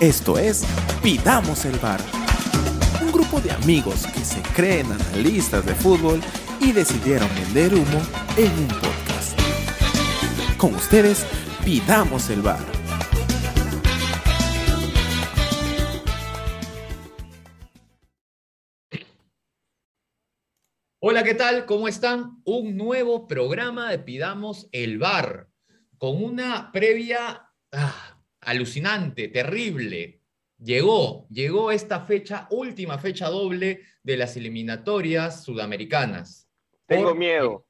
Esto es Pidamos el Bar. Un grupo de amigos que se creen analistas de fútbol y decidieron vender humo en un podcast. Con ustedes, Pidamos el Bar. Hola, ¿qué tal? ¿Cómo están? Un nuevo programa de Pidamos el Bar, con una previa ah, alucinante, terrible. Llegó, llegó esta fecha, última fecha doble de las eliminatorias sudamericanas. Tengo miedo.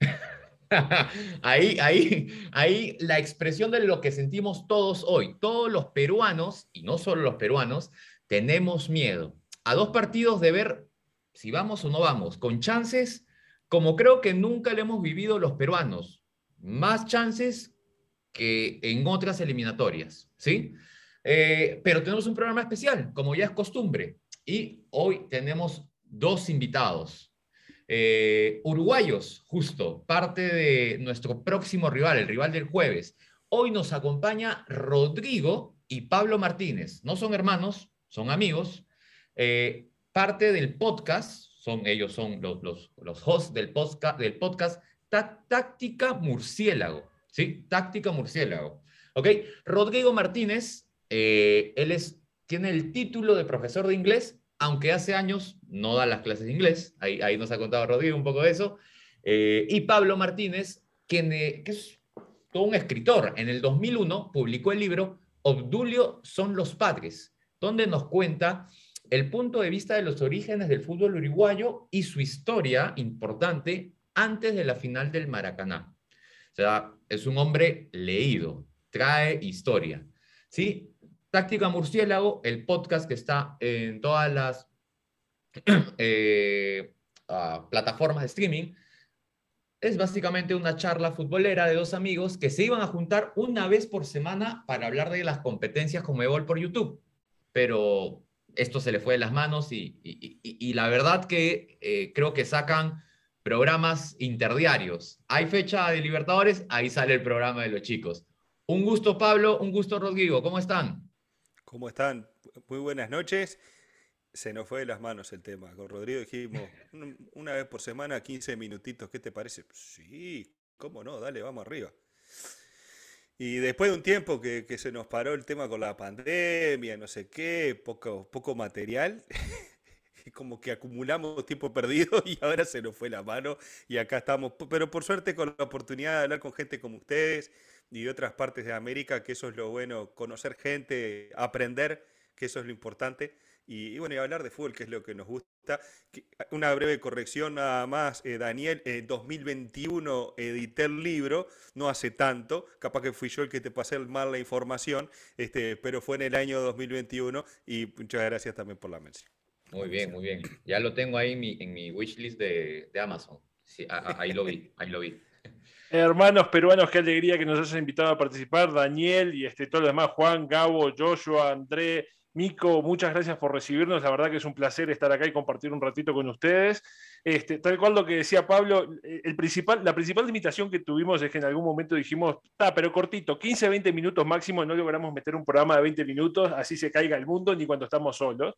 ahí, ahí, ahí la expresión de lo que sentimos todos hoy. Todos los peruanos, y no solo los peruanos, tenemos miedo. A dos partidos de ver si vamos o no vamos, con chances como creo que nunca le hemos vivido los peruanos. Más chances que en otras eliminatorias, ¿sí? Eh, pero tenemos un programa especial, como ya es costumbre. Y hoy tenemos dos invitados. Eh, uruguayos, justo, parte de nuestro próximo rival, el rival del jueves. Hoy nos acompaña Rodrigo y Pablo Martínez. No son hermanos, son amigos. Eh, parte del podcast, son, ellos son los, los, los hosts del podcast, del podcast Tá- Táctica Murciélago. ¿Sí? Táctica Murciélago. ¿Ok? Rodrigo Martínez, eh, él es, tiene el título de profesor de inglés, aunque hace años no da las clases de inglés. Ahí, nos ha contado Rodrigo un poco de eso. Eh, y Pablo Martínez, quien, eh, que es todo un escritor. En el 2001 publicó el libro Obdulio son los padres, donde nos cuenta el punto de vista de los orígenes del fútbol uruguayo y su historia importante antes de la final del Maracaná. O sea, es un hombre leído, trae historia. ¿Sí? Táctica Murciélago, el podcast que está en todas las eh, ah, plataformas de streaming, es básicamente una charla futbolera de dos amigos que se iban a juntar una vez por semana para hablar de las competencias como Ebol por YouTube. Pero esto se le fue de las manos y la verdad que eh, creo que sacan programas interdiarios. Hay fecha de Libertadores, ahí sale el programa de los chicos. Un gusto Pablo, un gusto Rodrigo, ¿cómo están? ¿Cómo están? Muy buenas noches. Se nos fue de las manos el tema. Con Rodrigo dijimos, "Un- una vez por semana, 15 minutitos, ¿qué te parece? Sí, cómo no, dale, vamos arriba. Y después de un tiempo que, se nos paró el tema con la pandemia, no sé qué, poco, poco material, como que acumulamos tiempo perdido y ahora se nos fue la mano y acá estamos. Pero por suerte con la oportunidad de hablar con gente como ustedes y de otras partes de América, que eso es lo bueno, conocer gente, aprender, que eso es lo importante. Y, bueno, y hablar de fútbol, que es lo que nos gusta. Una breve corrección nada más, eh, Daniel, en 2021 edité el libro, no hace tanto, capaz que fui yo el que te pasé mal la información, este, pero fue en el año 2021 y muchas gracias también por la mención. Muy bien, muy bien. Ya lo tengo ahí en mi, en mi wishlist de, de Amazon. Ahí lo vi, ahí lo vi. Hermanos peruanos, qué alegría que nos hayan invitado a participar. Daniel y este, todos los demás, Juan, Gabo, Joshua, André, Mico, muchas gracias por recibirnos. La verdad que es un placer estar acá y compartir un ratito con ustedes. Este, tal cual lo que decía Pablo, eh, el principal, la principal limitación que tuvimos es que en algún momento dijimos, está, pero cortito, 15, 20 minutos máximo, no logramos meter un programa de 20 minutos, así se caiga el mundo, ni cuando estamos solos.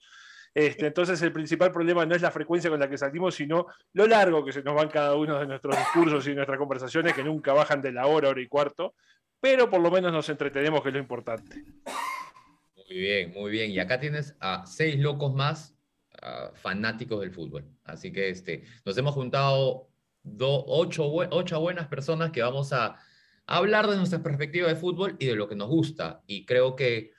Este, entonces el principal problema no es la frecuencia con la que salimos, sino lo largo que se nos van cada uno de nuestros discursos y nuestras conversaciones, que nunca bajan de la hora, hora y cuarto, pero por lo menos nos entretenemos, que es lo importante. Muy bien, muy bien. Y acá tienes a seis locos más fanáticos del fútbol. Así que este, nos hemos juntado do- ocho, ocho buenas personas que vamos a hablar de nuestra perspectiva de fútbol y de lo que nos gusta. Y creo que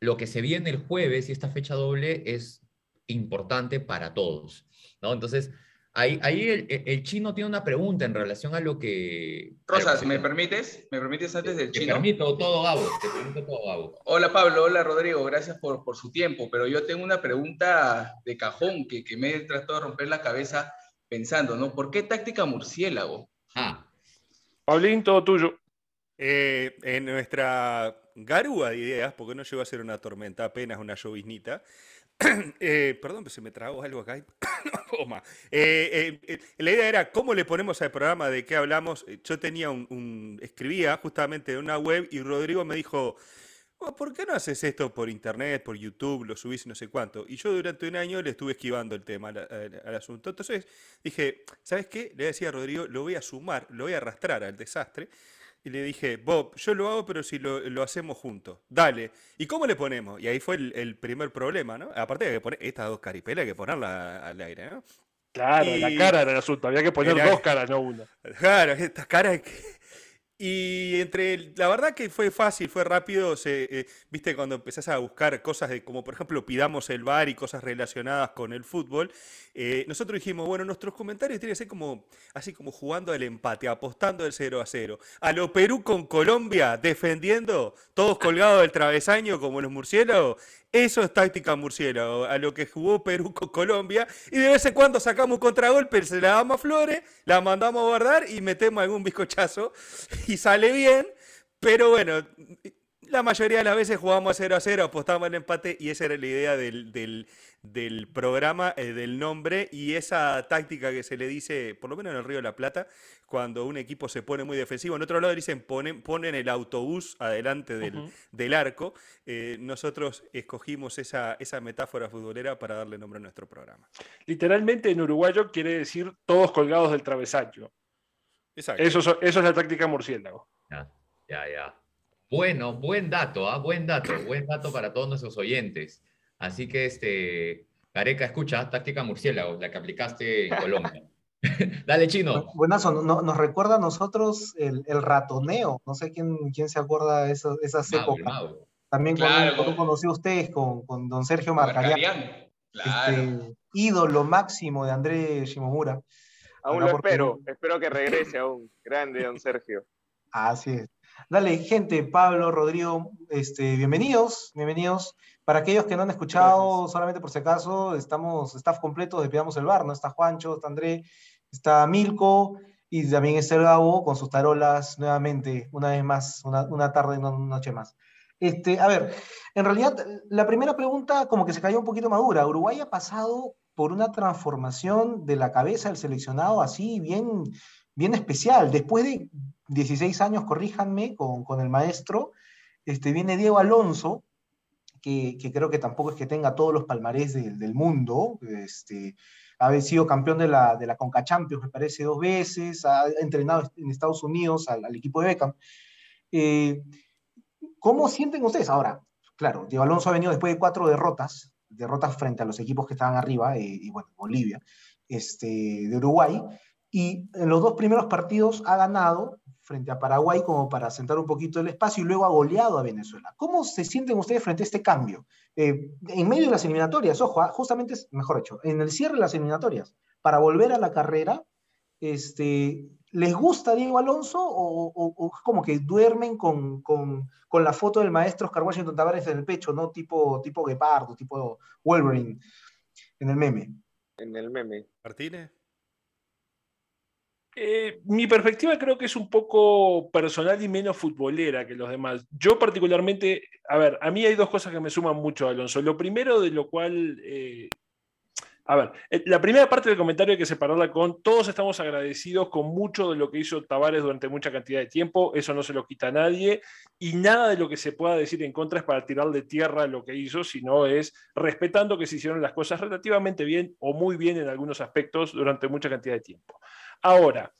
lo que se viene el jueves y esta fecha doble es importante para todos. ¿no? Entonces, ahí, ahí el, el- chino tiene una pregunta en relación a lo que... a lo Rosas, que- ¿me permites? ¿Me permites antes del Te chino? permito todo, Gabo. Te permito todo, Gabo. Hola Pablo, hola Rodrigo, gracias por, por su tiempo, pero yo tengo una pregunta de cajón que, que me he tratado de romper la cabeza pensando, ¿no? ¿Por qué táctica murciélago? Ah, Paulín, todo tuyo. Eh, en nuestra garúa de ideas, porque no llegó a ser una tormenta, apenas una lloviznita. eh, perdón, se me tragó algo acá. Toma. Eh, eh, eh, la idea era cómo le ponemos al programa, de qué hablamos. Eh, Yo tenía un, un- escribía justamente en una web y Rodrigo me dijo, "Oh, ¿por qué no haces esto por internet, por YouTube, lo subís y no sé cuánto? Y yo durante un año le estuve esquivando el tema al, al- al asunto. Entonces dije, ¿sabes qué? Le decía a Rodrigo, lo voy a sumar, lo voy a arrastrar al desastre. Y le dije, Bob, yo lo hago, pero si lo, lo hacemos juntos. Dale. ¿Y cómo le ponemos? Y ahí fue el, el primer problema, ¿no? Aparte de que poner estas dos caripelas, hay que ponerla al aire, ¿no? Claro, Y- la cara era el asunto. Había que poner Era- dos caras, no una. Claro, estas caras que... Y entre, la verdad que fue fácil, fue rápido, se, eh, viste, cuando empezás a buscar cosas de, como por ejemplo, pidamos el bar y cosas relacionadas con el fútbol, eh, nosotros dijimos, bueno, nuestros comentarios tienen que ser como, así como jugando al empate, apostando el 0 a 0. A lo Perú con Colombia, defendiendo, todos colgados del travesaño como los murciélagos, eso es táctica murciélago, a lo que jugó Perú con Colombia. Y de vez en cuando sacamos contragolpe, se la damos a Flores, la mandamos a guardar y metemos algún bizcochazo. Y sale bien, pero bueno, la mayoría de las veces jugamos a 0 a 0, apostamos al empate y esa era la idea del- del programa, eh, del nombre y esa táctica que se le dice, por lo menos en el Río de la Plata, cuando un equipo se pone muy defensivo. En otro lado dicen ponen, ponen el autobús adelante del, del arco. Eh, nosotros escogimos esa, esa metáfora futbolera para darle nombre a nuestro programa. Literalmente en uruguayo quiere decir todos colgados del travesaño. Exacto. Eso, so- eso es la táctica murciélago. Ya, ya, ya. Bueno, buen dato, ¿ah? Buen dato, buen dato para todos nuestros oyentes. Así que, este, Gareca, escucha, táctica murciélago, la que aplicaste en Colombia. Dale, chino. Buenazo, no- nos recuerda a nosotros el, el ratoneo. No sé quién, quién se acuerda de esas Mauro, épocas. Mauro. También Claro. con un conocido ustedes, con, con don Sergio Marcarián. Claro. este, ídolo máximo de André Shimomura. Aún lo porque- espero, espero que regrese aún. Grande, don Sergio. Así es. Dale, gente, Pablo, Rodrigo, este, bienvenidos, bienvenidos. Para aquellos que no han escuchado, solamente por si acaso, estamos staff completo de Pidamos el Bar, ¿no? Está Juancho, está André, está Milko y también está el Gabo con sus tarolas nuevamente, una vez más, una, una tarde, una noche más. Este, a ver, en realidad, la primera pregunta como que se cayó un poquito madura. Uruguay ha pasado por una transformación de la cabeza del seleccionado así bien, bien especial. Después de 16 años, corríjanme, con, el maestro, este, viene Diego Alonso, que, creo que tampoco es que tenga todos los palmarés del, mundo, este, ha sido campeón de la, de Conca Champions, me parece, dos veces, ha entrenado en Estados Unidos al, al equipo de Beckham. Eh, ¿Cómo sienten ustedes? Ahora, claro, Diego Alonso ha venido después de cuatro derrotas, derrotas frente a los equipos que estaban arriba, eh, y bueno, Bolivia, este, de Uruguay, y en los dos primeros partidos ha ganado frente a Paraguay como para sentar un poquito el espacio y luego ha goleado a Venezuela. ¿Cómo se sienten ustedes frente a este cambio? Eh, en medio de las eliminatorias, ojo, ah, justamente, es- mejor dicho, en el cierre de las eliminatorias, para volver a la carrera, este, ¿les gusta Diego Alonso o, o- o como que duermen con, con- con la foto del maestro Oscar Washington Tavares en el pecho, ¿no? Tipo, tipo Guepardo, tipo Wolverine en el meme. En el meme. Martínez. Eh, mi perspectiva creo que es un poco personal y menos futbolera que los demás. Yo particularmente, a ver, a mí hay dos cosas que me suman mucho, Alonso. Lo primero de lo cual, eh, a ver, eh, la primera parte del comentario hay que separarla con, todos estamos agradecidos con mucho de lo que hizo Tavares durante mucha cantidad de tiempo, eso no se lo quita a nadie, y nada de lo que se pueda decir en contra es para tirar de tierra lo que hizo, sino es respetando que se hicieron las cosas relativamente bien o muy bien en algunos aspectos durante mucha cantidad de tiempo. Ahora,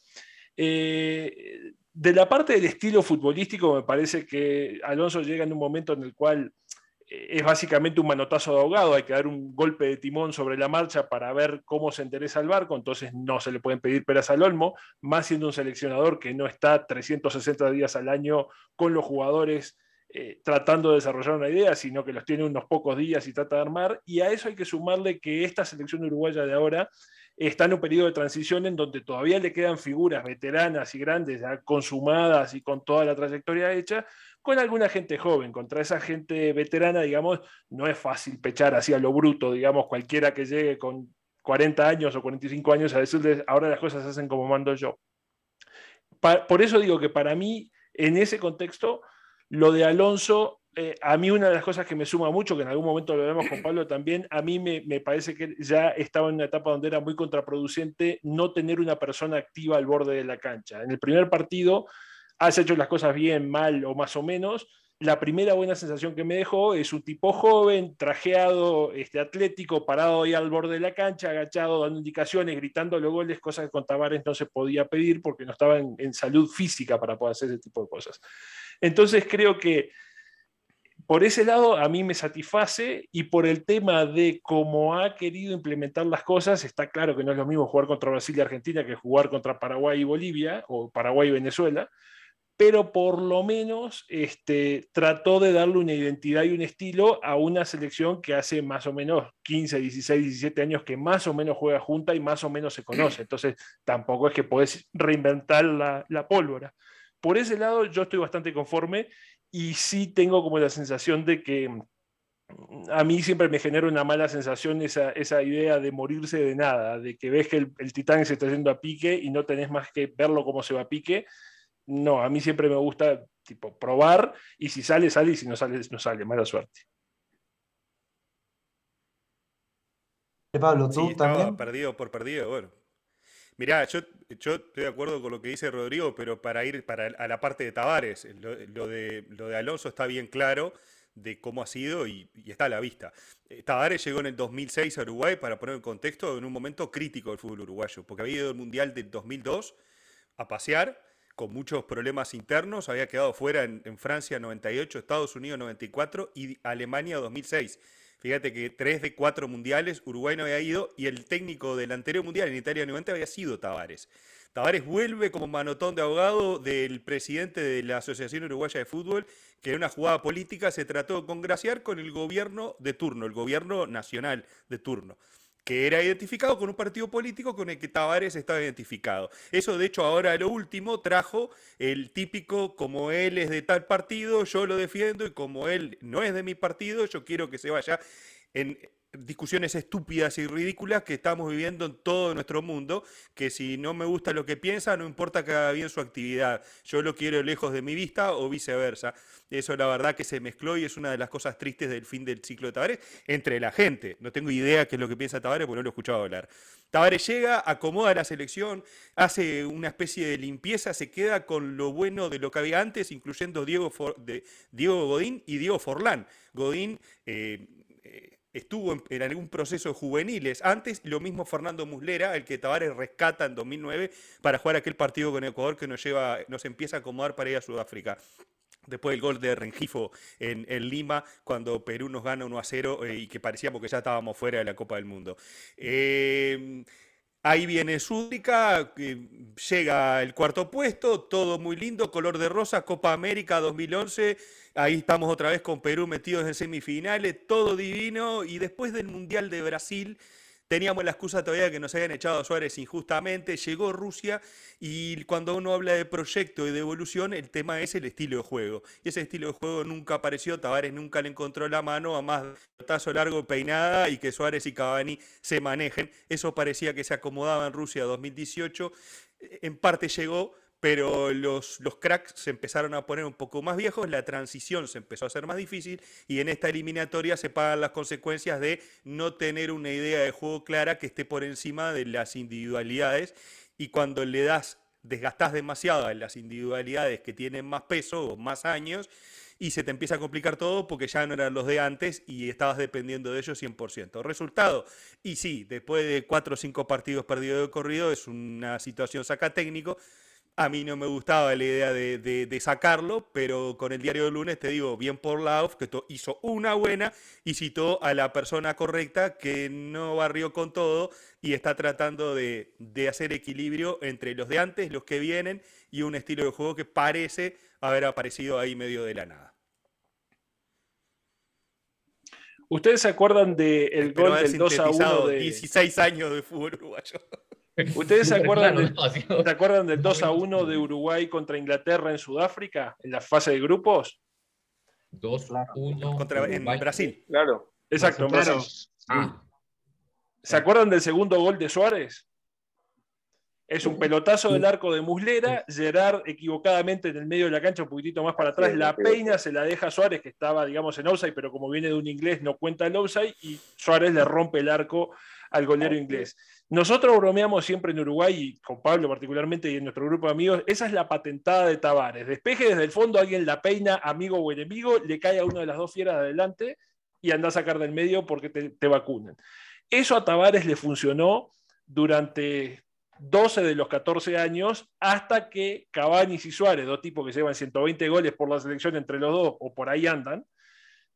eh, de la parte del estilo futbolístico, me parece que Alonso llega en un momento en el cual eh, es básicamente un manotazo de ahogado, hay que dar un golpe de timón sobre la marcha para ver cómo se endereza el barco, entonces no se le pueden pedir peras al olmo, más siendo un seleccionador que no está 360 días al año con los jugadores eh, tratando de desarrollar una idea, sino que los tiene unos pocos días y trata de armar, y a eso hay que sumarle que esta selección uruguaya de ahora está en un periodo de transición en donde todavía le quedan figuras veteranas y grandes, ya consumadas y con toda la trayectoria hecha, con alguna gente joven. Contra esa gente veterana, digamos, no es fácil pechar así a lo bruto, digamos, cualquiera que llegue con 40 años o 45 años a decirles, ahora las cosas se hacen como mando yo. Por eso digo que para mí, en ese contexto, lo de Alonso, eh, a mí una de las cosas que me suma mucho, que en algún momento lo vemos con Pablo también, a mí me, me parece que ya estaba en una etapa donde era muy contraproducente no tener una persona activa al borde de la cancha. En el primer partido has hecho las cosas bien, mal o más o menos, la primera buena sensación que me dejó es un tipo joven, trajeado, este, atlético, parado ahí al borde de la cancha, agachado, dando indicaciones, gritando los goles, cosas que con Tavares no se podía pedir porque no estaba en, en salud física para poder hacer ese tipo de cosas. Entonces creo que por ese lado a mí me satisface y por el tema de cómo ha querido implementar las cosas, está claro que no es lo mismo jugar contra Brasil y Argentina que jugar contra Paraguay y Bolivia o Paraguay y Venezuela, pero por lo menos este, trató de darle una identidad y un estilo a una selección que hace más o menos 15, 16, 17 años que más o menos juega junta y más o menos se conoce. Entonces tampoco es que podés reinventar la, la pólvora. Por ese lado yo estoy bastante conforme y sí tengo como la sensación de que mm, a mí siempre me genera una mala sensación esa, esa idea de morirse de nada, de que ves que el, el titán se está yendo a pique y no tenés más que verlo cómo se va a pique no, a mí siempre me gusta tipo probar y si sale, sale y si no sale, no sale. Mala suerte. Pablo, tú Sí, estaba también. perdido por perdido, bueno. Mirá, yo, yo estoy de acuerdo con lo que dice Rodrigo, pero para ir para, a la parte de Tavares, lo, de, lo de Alonso está bien claro de cómo ha sido y, y está a la vista. Eh, Tavares llegó en el 2006 a Uruguay, para poner en contexto, en un momento crítico del fútbol uruguayo, porque había ido al Mundial del 2002 a pasear con muchos problemas internos, había quedado fuera en, en Francia 98, Estados Unidos 94 y Alemania 2006. Fíjate que tres de cuatro mundiales Uruguay no había ido y el técnico del anterior mundial en Italia 90 había sido Tavares. Tavares vuelve como manotón de abogado del presidente de la Asociación Uruguaya de Fútbol, que en una jugada política se trató de congraciar con el gobierno de turno, el gobierno nacional de turno que era identificado con un partido político con el que Tavares estaba identificado. Eso, de hecho, ahora lo último trajo el típico, como él es de tal partido, yo lo defiendo, y como él no es de mi partido, yo quiero que se vaya en discusiones estúpidas y ridículas que estamos viviendo en todo nuestro mundo, que si no me gusta lo que piensa, no importa que haga bien su actividad, yo lo quiero lejos de mi vista o viceversa. Eso la verdad que se mezcló y es una de las cosas tristes del fin del ciclo de Tavares entre la gente. No tengo idea qué es lo que piensa Tavares porque no lo he escuchado hablar. Tavares llega, acomoda la selección, hace una especie de limpieza, se queda con lo bueno de lo que había antes, incluyendo Diego, de, Diego Godín y Diego Forlán. Godín eh, estuvo en, algún proceso de juveniles antes, lo mismo Fernando Muslera, el que Tavares rescata en 2009 para jugar aquel partido con Ecuador que nos, lleva, nos empieza a acomodar para ir a Sudáfrica. Después del gol de Rengifo en, en Lima, cuando Perú nos gana 1 a 0 eh, y que parecíamos que ya estábamos fuera de la Copa del Mundo. Eh, ahí viene que llega el cuarto puesto, todo muy lindo, color de rosa, Copa América 2011. Ahí estamos otra vez con Perú metidos en semifinales, todo divino. Y después del Mundial de Brasil, teníamos la excusa todavía que nos habían echado a Suárez injustamente. Llegó Rusia y cuando uno habla de proyecto y de evolución, el tema es el estilo de juego. Y ese estilo de juego nunca apareció, Tavares nunca le encontró la mano a más tazo largo peinada y que Suárez y Cavani se manejen. Eso parecía que se acomodaba en Rusia 2018. En parte llegó, pero los, los cracks se empezaron a poner un poco más viejos, la transición se empezó a hacer más difícil y en esta eliminatoria se pagan las consecuencias de no tener una idea de juego clara que esté por encima de las individualidades y cuando le das, desgastás demasiado en las individualidades que tienen más peso o más años y se te empieza a complicar todo porque ya no eran los de antes y estabas dependiendo de ellos 100%. Resultado, y sí, después de cuatro o cinco partidos perdidos de corrido es una situación saca técnico, a mí no me gustaba la idea de, de- de sacarlo, pero con el diario del lunes te digo, bien por Lauf, que to- hizo una buena y citó a la persona correcta que no barrió con todo y está tratando de, de hacer equilibrio entre los de antes, los que vienen y un estilo de juego que parece haber aparecido ahí medio de la nada. ¿Ustedes se acuerdan del Espero gol del 2 a 1 sintetizado de... 16 años de fútbol uruguayo. ¿Ustedes se acuerdan, Claro, del, ¿se acuerdan del 2 a 1 de Uruguay contra Inglaterra en Sudáfrica, en la fase de grupos? 2, Claro. 1. Contra, en Brasil. Claro. Exacto, en Claro. Brasil. Ah, ¿Se acuerdan del segundo gol de Suárez? Es un pelotazo del arco de Muslera, Gerard equivocadamente en el medio de la cancha, un poquitito más para atrás, la peina, se la deja a Suárez, que estaba, digamos, en offside, pero como viene de un inglés no cuenta el offside, y Suárez le rompe el arco al golero inglés. Nosotros bromeamos siempre en Uruguay, y con Pablo particularmente, y en nuestro grupo de amigos, esa es la patentada de Tavares. Despeje desde el fondo, alguien la peina, amigo o enemigo, le cae a una de las dos fieras de adelante y anda a sacar del medio porque te, te vacunan. Eso a Tavares le funcionó durante 12 de los 14 años hasta que Cabañas y Suárez, dos tipos que llevan 120 goles por la selección entre los dos o por ahí andan,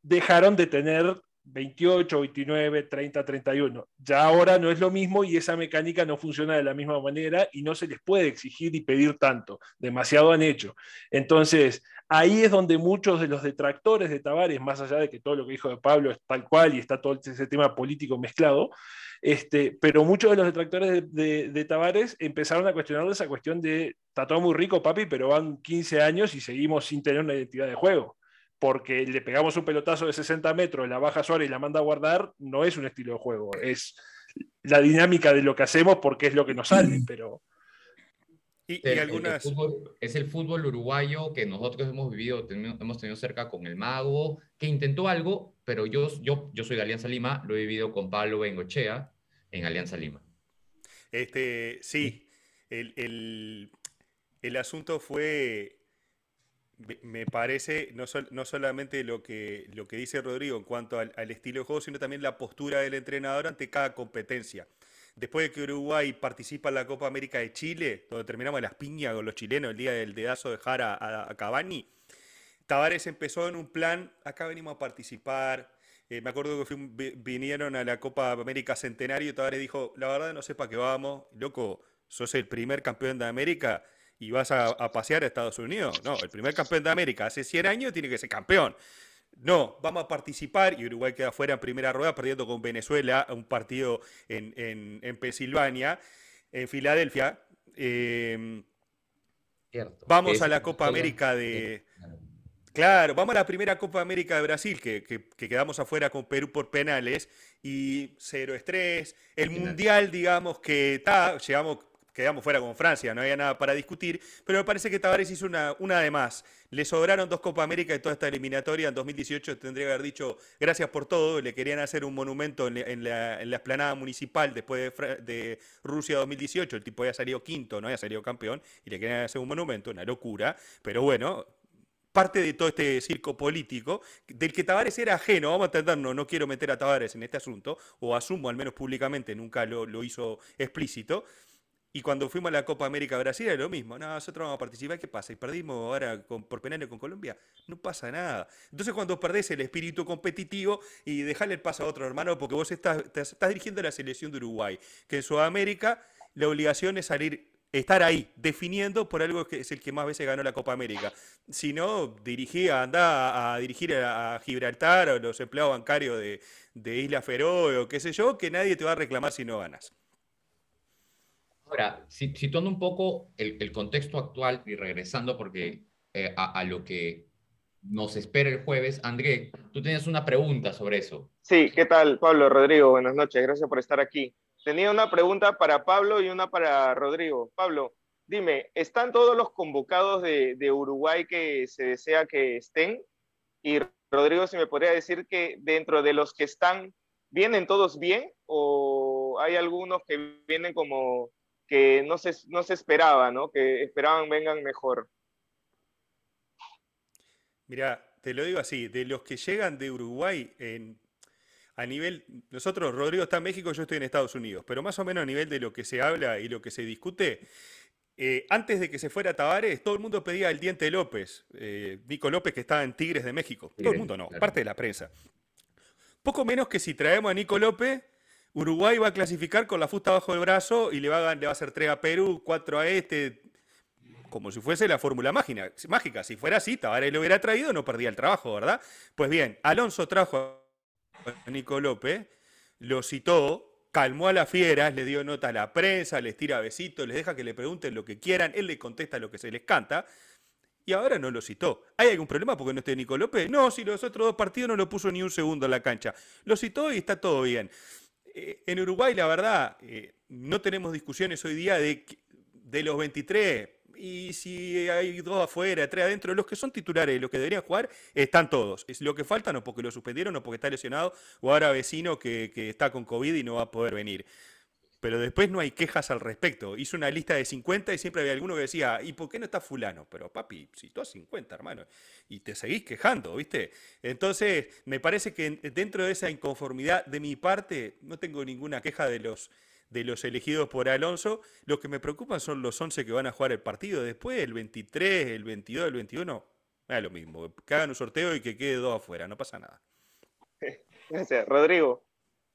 dejaron de tener 28, 29, 30, 31. Ya ahora no es lo mismo y esa mecánica no funciona de la misma manera y no se les puede exigir y pedir tanto. Demasiado han hecho. Entonces, ahí es donde muchos de los detractores de Tavares, más allá de que todo lo que dijo de Pablo es tal cual y está todo ese tema político mezclado, este, pero muchos de los detractores de, Tavares empezaron a cuestionar esa cuestión de, está todo muy rico, papi, pero van 15 años y seguimos sin tener una identidad de juego. Porque le pegamos un pelotazo de 60 metros, la baja Suárez y la manda a guardar, no es un estilo de juego, es la dinámica de lo que hacemos porque es lo que nos sale, pero... Y, y El- el algunas. fútbol- es el fútbol uruguayo que nosotros hemos vivido, teni- hemos tenido cerca con el Mago, que intentó algo, pero yo, yo, yo soy de Alianza Lima, lo he vivido con Pablo Bengochea en Alianza Lima. Este, sí, el, el- el asunto fue, me- parece, no, no solamente lo que, lo que dice Rodrigo en cuanto al, estilo de juego, sino también la postura del entrenador ante cada competencia. Después de que Uruguay participa en la Copa América de Chile, donde terminamos las piñas con los chilenos el día del dedazo de Jara a, a Cavani, Tavares empezó en un plan, acá venimos a participar. Eh, me acuerdo que fui vinieron a la Copa América Centenario y Tavares dijo, la verdad no sé para qué vamos, loco, sos el primer campeón de América y vas a, a pasear a Estados Unidos. No, el primer campeón de América hace 100 años tiene que ser campeón. No, vamos a participar y Uruguay queda fuera en primera rueda perdiendo con Venezuela un partido en, en- en Pensilvania, en Filadelfia. Eh, Cierto. Vamos a la Copa América de- Claro, vamos a la primera Copa América de Brasil, que, que- que quedamos afuera con Perú por penales, y cero estrés. El. Mundial, digamos que está, llegamos, quedamos fuera con Francia, no había nada para discutir, pero me parece que Tavares hizo una, una de más. Le sobraron dos Copa América de toda esta eliminatoria. En 2018 tendría que haber dicho gracias por todo. Le querían hacer un monumento en, en la, en la esplanada municipal después de Rusia 2018. El tipo había salido quinto, no había salido campeón, y le querían hacer un monumento, una locura. Pero bueno, parte de todo este circo político, del que Tavares era ajeno, vamos a entendernos, no quiero meter a Tavares en este asunto, o asumo al menos públicamente, nunca lo, lo hizo explícito. Y cuando fuimos a la Copa América Brasil era lo mismo, no, nosotros vamos a participar, ¿qué pasa? ¿Y perdimos ahora con- por penales con Colombia? No pasa nada. Entonces cuando perdés el espíritu competitivo y dejarle el paso a otro hermano, porque vos estás, te- estás dirigiendo la selección de Uruguay, que en Sudamérica la obligación es salir, estar ahí, definiendo por algo que es el que más veces ganó la Copa América. Si no, dirigí, anda a, dirigir a, a Gibraltar o los empleados bancarios de, de Isla Feroe o qué sé yo, que nadie te va a reclamar si no ganas. Ahora, si- situando un poco el, contexto actual y regresando porque eh, a, a lo que nos espera el jueves, André, tú tenías una pregunta sobre eso. Sí, ¿qué tal, Pablo? Rodrigo, buenas noches, gracias por estar aquí. Tenía una pregunta para Pablo y una para Rodrigo. Pablo, dime, ¿están todos los convocados de, de Uruguay que se desea que estén? Y Rodrigo, si me podría decir que dentro de los que están, ¿vienen todos bien o hay algunos que vienen como que no se, no se esperaba, ¿no? Que esperaban vengan mejor. Mira, te lo digo así, de los que llegan de Uruguay en, a nivel, nosotros, Rodrigo está en México, yo estoy en Estados Unidos, pero más o menos a nivel de lo que se habla y lo que se discute, eh, antes de que se fuera Tavares, todo el mundo pedía el Diente López, eh, Nico López que estaba en Tigres de México, todo el mundo no, claro. parte de la prensa. Poco menos que si traemos a Nico López, Uruguay va a clasificar con la fusta bajo el brazo y le va a, le va a hacer 3 a Perú, 4 a este, como si fuese la fórmula mágica. Si fuera así, Tavares lo hubiera traído, no perdía el trabajo, ¿verdad? Pues bien, Alonso trajo a Nico López, lo citó, calmó a las fieras, le dio nota a la prensa, les tira besitos, les deja que le pregunten lo que quieran, él le contesta lo que se les canta. Y ahora no lo citó. ¿Hay algún problema porque no esté Nico López? No, si los otros dos partidos no lo puso ni un segundo en la cancha. Lo citó y está todo bien. Eh, en Uruguay, la verdad, eh, no tenemos discusiones hoy día de, de los 23, y si hay dos afuera, tres adentro, los que son titulares, los que deberían jugar, están todos. Es lo que faltan o porque lo suspendieron o porque está lesionado, o ahora vecino que, que está con COVID y no va a poder venir. Pero después no hay quejas al respecto. Hizo una lista de 50 y siempre había alguno que decía, ¿y por qué no está fulano? Pero papi, si tú has 50, hermano, y te seguís quejando, ¿viste? Entonces, me parece que dentro de esa inconformidad de mi parte, no tengo ninguna queja de los de los elegidos por Alonso. Lo que me preocupa son los 11 que van a jugar el partido. Después, el 23, el 22, el 21, es lo mismo. Que hagan un sorteo y que quede dos afuera, no pasa nada. Gracias. Rodrigo.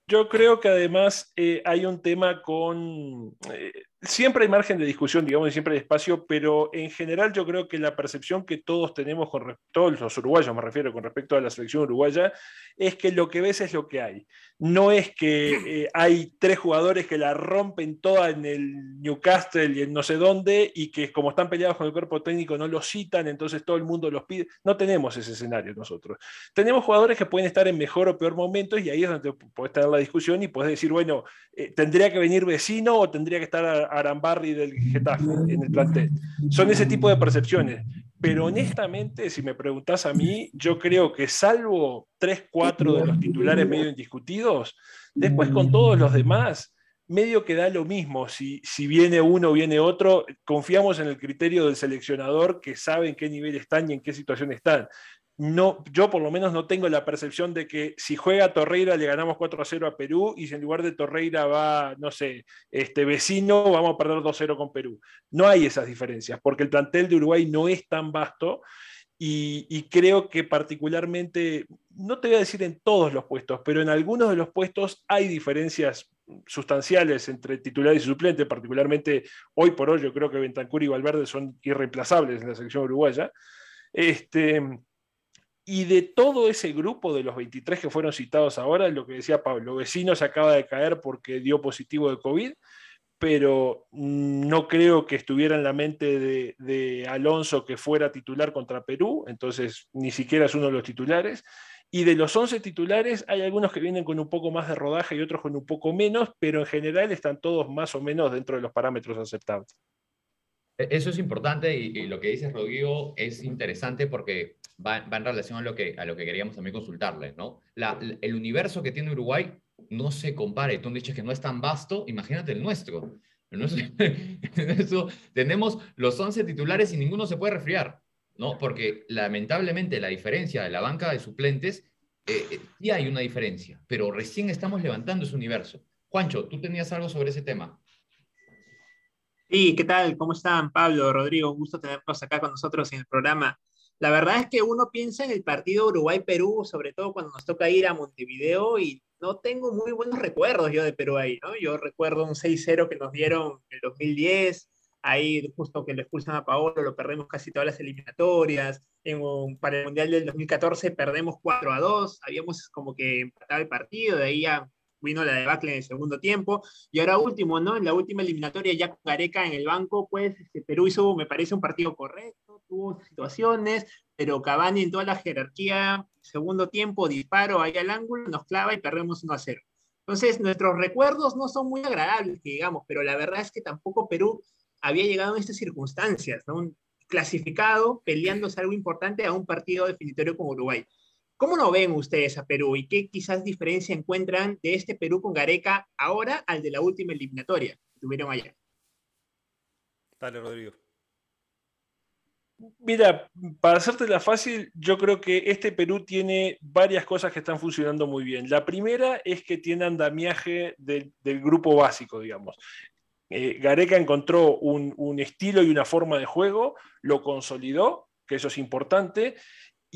Yo creo que además eh, hay un tema con... Eh, siempre hay margen de discusión, digamos, y siempre hay espacio, pero en general yo creo que la percepción que todos tenemos con todos los uruguayos, me refiero, con respecto a la selección uruguaya, es que lo que ves es lo que hay. No es que eh, hay tres jugadores que la rompen toda en el Newcastle y en no sé dónde, y que como están peleados con el cuerpo técnico no los citan, entonces todo el mundo los pide. No tenemos ese escenario nosotros. Tenemos jugadores que pueden estar en mejor o peor momento, y ahí es donde puedes tener la discusión y puedes decir, bueno, eh, tendría que venir vecino o tendría que estar Arambarri del Getafe en el plantel. Son ese tipo de percepciones. Pero honestamente, si me preguntas a mí, yo creo que salvo 3, 4 de los titulares medio indiscutidos, después con todos los demás, medio que da lo mismo. Si, si viene uno o viene otro, confiamos en el criterio del seleccionador que sabe en qué nivel están y en qué situación están no, yo por lo menos no tengo la percepción de que si juega Torreira le ganamos 4 a 0 a Perú y si en lugar de Torreira va, no sé, este vecino, vamos a perder 2 a 0 con Perú. No hay esas diferencias, porque el plantel de Uruguay no es tan vasto y, creo que particularmente, no te voy a decir en todos los puestos, pero en algunos de los puestos hay diferencias sustanciales entre titulares y suplentes, particularmente hoy por hoy yo creo que Bentancur y Valverde son irreemplazables en la selección uruguaya. Este, y de todo ese grupo de los 23 que fueron citados ahora, lo que decía Pablo, vecino se acaba de caer porque dio positivo de COVID, pero no creo que estuviera en la mente de, Alonso que fuera titular contra Perú, entonces ni siquiera es uno de los titulares. Y de los 11 titulares hay algunos que vienen con un poco más de rodaje y otros con un poco menos, pero en general están todos más o menos dentro de los parámetros aceptables. E-, eso es importante y, lo que dice Rodrigo es interesante porque va, en relación a lo, que, a lo que queríamos también consultarle, ¿no? el universo que tiene Uruguay no se compara, y tú dices que no es tan vasto, imagínate el nuestro. tenemos los 11 titulares y ninguno se puede resfriar, ¿no? Porque lamentablemente la diferencia de la banca de suplentes, eh, eh, sí hay una diferencia, pero recién estamos levantando ese universo. Juancho, tú tenías algo sobre ese tema. Sí, ¿qué tal? ¿Cómo están, Pablo, Rodrigo? Un gusto tenerlos acá con nosotros en el programa. La verdad es que uno piensa en el partido Uruguay-Perú, sobre todo cuando nos toca ir a Montevideo, y no tengo muy buenos recuerdos yo de Perú ahí, ¿no? Yo recuerdo un 6-0 que nos dieron en el 2010, ahí justo que le expulsan a Paolo, lo perdemos casi todas las eliminatorias, en para el Mundial del 2014 perdemos 4-2, habíamos como que empatado el partido, de ahí ya vino la debacle en el segundo tiempo, y ahora último, ¿no? En la última eliminatoria, ya con Gareca en el banco, pues este, Perú hizo, me parece, un partido correcto, tuvo situaciones, pero Cavani en toda la jerarquía, segundo tiempo, disparo ahí al ángulo, nos clava y perdemos 1 a 0. Entonces, nuestros recuerdos no son muy agradables, digamos, pero la verdad es que tampoco Perú había llegado en estas circunstancias, ¿no? Clasificado, peleándose algo importante a un partido definitorio con Uruguay. ¿Cómo lo ven ustedes a Perú y qué quizás diferencia encuentran de este Perú con Gareca ahora al de la última eliminatoria que tuvieron allá? Dale, Rodrigo. Mira, para hacerte fácil, yo creo que este Perú tiene varias cosas que están funcionando muy bien. La primera es que tiene andamiaje del, grupo básico, digamos. Eh, Gareca encontró un estilo y una forma de juego, lo consolidó, que eso es importante,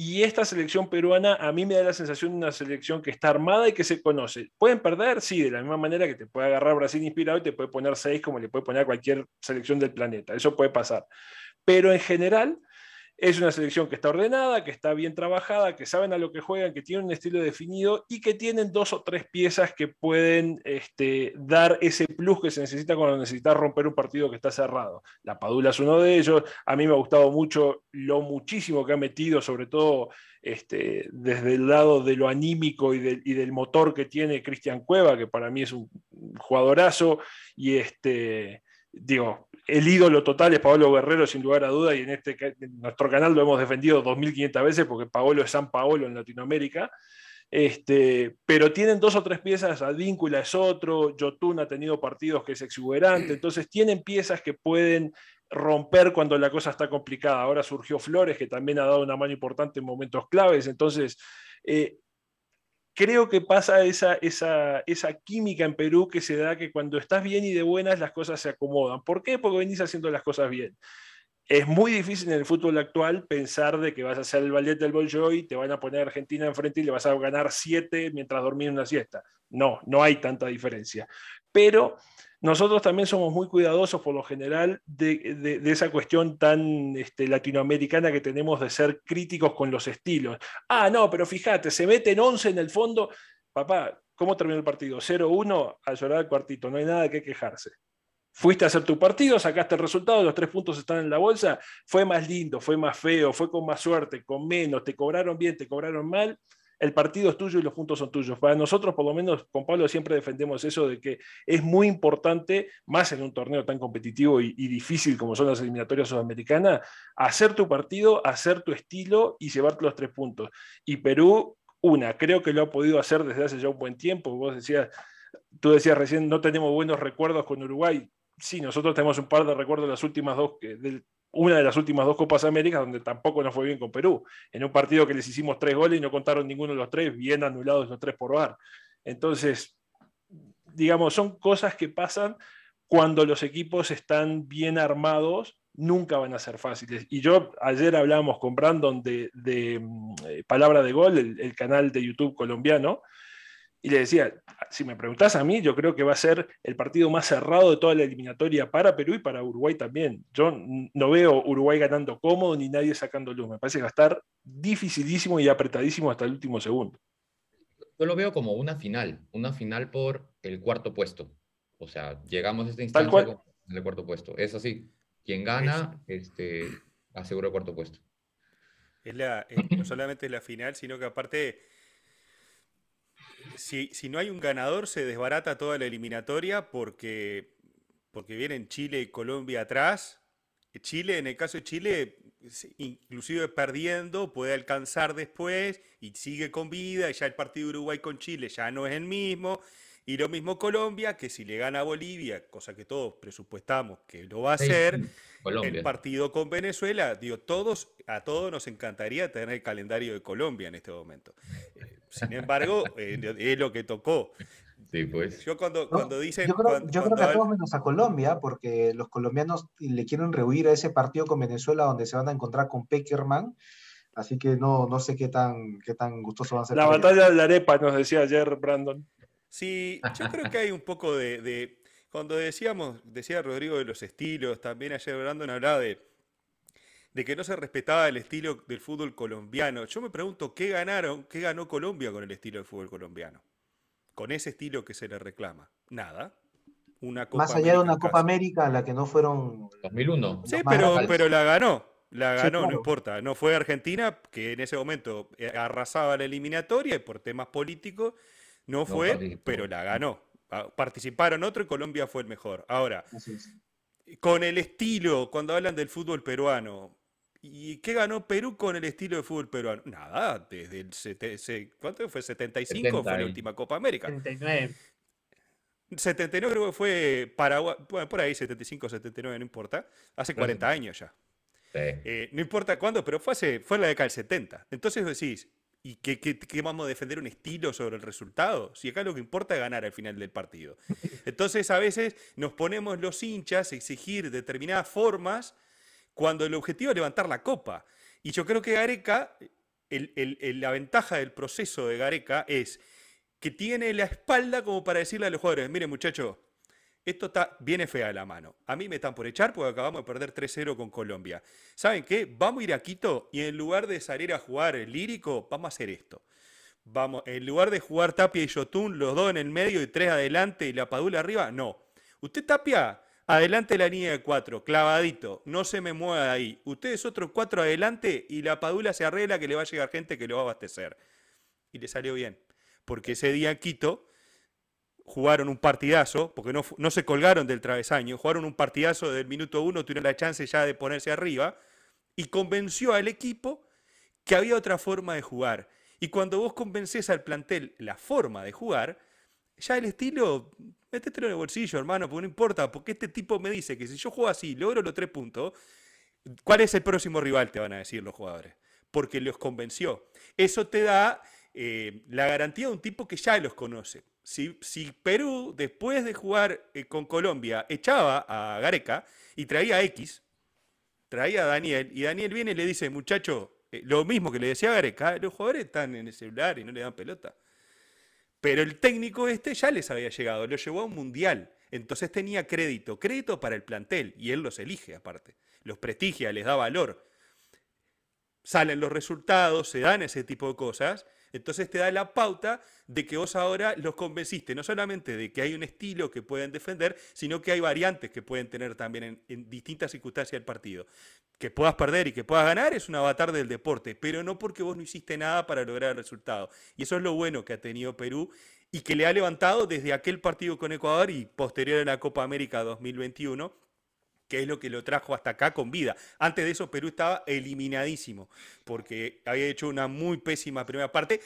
y esta selección peruana a mí me da la sensación de una selección que está armada y que se conoce. ¿Pueden perder? Sí, de la misma manera que te puede agarrar Brasil inspirado y te puede poner seis como le puede poner a cualquier selección del planeta. Eso puede pasar. Pero en general es una selección que está ordenada, que está bien trabajada, que saben a lo que juegan, que tienen un estilo definido y que tienen dos o tres piezas que pueden este, dar ese plus que se necesita cuando necesitas romper un partido que está cerrado. La Padula es uno de ellos. A mí me ha gustado mucho lo muchísimo que ha metido, sobre todo este, desde el lado de lo anímico y, y del motor que tiene Cristian Cueva, que para mí es un jugadorazo. Y este digo, el ídolo total es Paolo Guerrero, sin lugar a duda, y en, este, nuestro canal lo hemos defendido 2.500 veces porque Paolo es San Paolo en Latinoamérica. Este, pero tienen dos o tres piezas, Advíncula es otro, Jotun ha tenido partidos que es exuberante, entonces tienen piezas que pueden romper cuando la cosa está complicada. Ahora surgió Flores, que también ha dado una mano importante en momentos claves, entonces eh, creo que pasa esa, esa, esa química en Perú que se da que cuando estás bien y de buenas las cosas se acomodan. ¿Por qué? Porque venís haciendo las cosas bien es muy difícil en el fútbol actual pensar de que vas a hacer el ballet del Bolshoi, te van a poner a Argentina enfrente y le vas a ganar siete mientras dormís una siesta. No, no hay tanta diferencia. Pero nosotros también somos muy cuidadosos por lo general de, esa cuestión tan este, latinoamericana que tenemos de ser críticos con los estilos. Ah, no, pero fíjate, se meten 11 en el fondo. Papá, ¿cómo terminó el partido? 0-1 a llorar al cuartito, no hay nada que quejarse fuiste a hacer tu partido, sacaste el resultado, los tres puntos están en la bolsa, fue más lindo, fue más feo, fue con más suerte, con menos, te cobraron bien, te cobraron mal, el partido es tuyo y los puntos son tuyos. Para nosotros, por lo menos con Pablo, siempre defendemos eso de que es muy importante, más en un torneo tan competitivo y, difícil como son las eliminatorias sudamericanas, hacer tu partido, hacer tu estilo y llevarte los tres puntos. Y Perú, una, creo que lo ha podido hacer desde hace ya un buen tiempo. Vos decías, tú decías recién, no tenemos buenos recuerdos con Uruguay sí, nosotros tenemos un par de recuerdos de las últimas dos, de una de las últimas dos Copas Américas donde tampoco nos fue bien con Perú. En un partido que les hicimos tres goles y no contaron ninguno de los tres, bien anulados los tres por VAR. Entonces, digamos, son cosas que pasan cuando los equipos están bien armados, nunca van a ser fáciles. Y yo ayer hablábamos con Brandon de, mm, eh, Palabra de Gol, el, canal de YouTube colombiano, y le decía, si me preguntas a mí, yo creo que va a ser el partido más cerrado de toda la eliminatoria para Perú y para Uruguay también. Yo no veo Uruguay ganando cómodo ni nadie sacando luz. Me parece que va a estar dificilísimo y apretadísimo hasta el último segundo. Yo lo veo como una final, una final por el cuarto puesto. O sea, llegamos a esta instancia con el cuarto puesto. Es así. Quien gana, este, asegura el cuarto puesto. Es la, no solamente la final, sino que aparte si, no hay un ganador, se desbarata toda la eliminatoria porque, porque vienen Chile y Colombia atrás. Chile, en el caso de Chile, inclusive perdiendo, puede alcanzar después y sigue con vida. Y ya el partido de Uruguay con Chile ya no es el mismo. Y lo mismo Colombia, que si le gana a Bolivia, cosa que todos presupuestamos que lo va a hacer, el partido con Venezuela, digo, todos, a todos nos encantaría tener el calendario de Colombia en este momento. Sin embargo, eh, es lo que tocó. Sí, pues. Yo cuando, cuando dicen... Yo creo, que a todos menos a Colombia, porque los colombianos le quieren rehuir a ese partido con Venezuela donde se van a encontrar con Peckerman. Así que no, no sé qué tan, qué tan gustoso van a ser. La batalla de la arepa, nos decía ayer Brandon. Sí, yo creo que hay un poco de, Cuando decíamos, decía Rodrigo de los estilos, también ayer Brandon hablaba de, de que no se respetaba el estilo del fútbol colombiano. Yo me pregunto, ¿qué ganaron, qué ganó Colombia con el estilo del fútbol colombiano? Con ese estilo que se le reclama. Nada. Una Copa Más allá de una Copa América a la que no fueron... 2001. Sí, pero, pero la ganó. La ganó, no importa. No fue Argentina, que en ese momento eh, arrasaba la eliminatoria y por temas políticos no fue, pero la ganó. Ah, participaron otro y Colombia fue el mejor. Ahora, con el estilo, cuando hablan del fútbol peruano, ¿y qué ganó Perú con el estilo de fútbol peruano? Nada, desde el... ¿Cuánto fue? ¿75? Fue la última Copa América. 79. 79 creo que fue Paraguay, bueno, por ahí 75, 79, no importa. Hace 40 años ya. Eh, no importa cuándo, pero fue, hace, fue en la década del 70. Entonces decís, ¿Y qué, vamos a defender un estilo sobre el resultado? Si acá lo que importa es ganar al final del partido. Entonces a veces nos ponemos los hinchas a exigir determinadas formas cuando el objetivo es levantar la copa. Y yo creo que Gareca, la ventaja del proceso de Gareca es que tiene la espalda como para decirle a los jugadores, mire muchachos, esto está, viene fea la mano. A mí me están por echar porque acabamos de perder 3-0 con Colombia. ¿Saben qué? Vamos a ir a Quito y en lugar de salir a jugar lírico, vamos a hacer esto. Vamos, en lugar de jugar Tapia y Yotun, los dos en el medio y tres adelante y la Padula arriba, no. Usted Tapia, adelante la línea de cuatro, clavadito, no se me mueva de ahí. Ustedes otros cuatro adelante y la Padula se arregla que le va a llegar gente que lo va a abastecer. Y le salió bien. Porque ese día Quito jugaron un partidazo, porque no, no se colgaron del travesaño, jugaron un partidazo del minuto uno, tuvieron la chance ya de ponerse arriba y convenció al equipo que había otra forma de jugar. Y cuando vos convencés al plantel la forma de jugar, ya el estilo, métetelo en el bolsillo, hermano, porque no importa, porque este tipo me dice que si yo juego así, logro los tres puntos, ¿cuál es el próximo rival? Te van a decir los jugadores. Porque los convenció. Eso te da eh, la garantía de un tipo que ya los conoce. Si, si Perú, después de jugar eh, con Colombia, echaba a Gareca y traía a X, traía a Daniel, y Daniel viene y le dice, muchacho, eh, lo mismo que le decía a Gareca, los jugadores están en el celular y no le dan pelota. Pero el técnico este ya les había llegado, lo llevó a un mundial. Entonces tenía crédito, crédito para el plantel, y él los elige aparte. Los prestigia, les da valor. Salen los resultados, se dan ese tipo de cosas. Entonces te da la pauta de que vos ahora los convenciste, no solamente de que hay un estilo que pueden defender, sino que hay variantes que pueden tener también en, distintas circunstancias del partido. Que puedas perder y que puedas ganar es un avatar del deporte, pero no porque vos no hiciste nada para lograr el resultado. Y eso es lo bueno que ha tenido Perú y que le ha levantado desde aquel partido con Ecuador y posterior a la Copa América 2021, que es lo que lo trajo hasta acá con vida. Antes de eso, Perú estaba eliminadísimo, porque había hecho una muy pésima primera parte.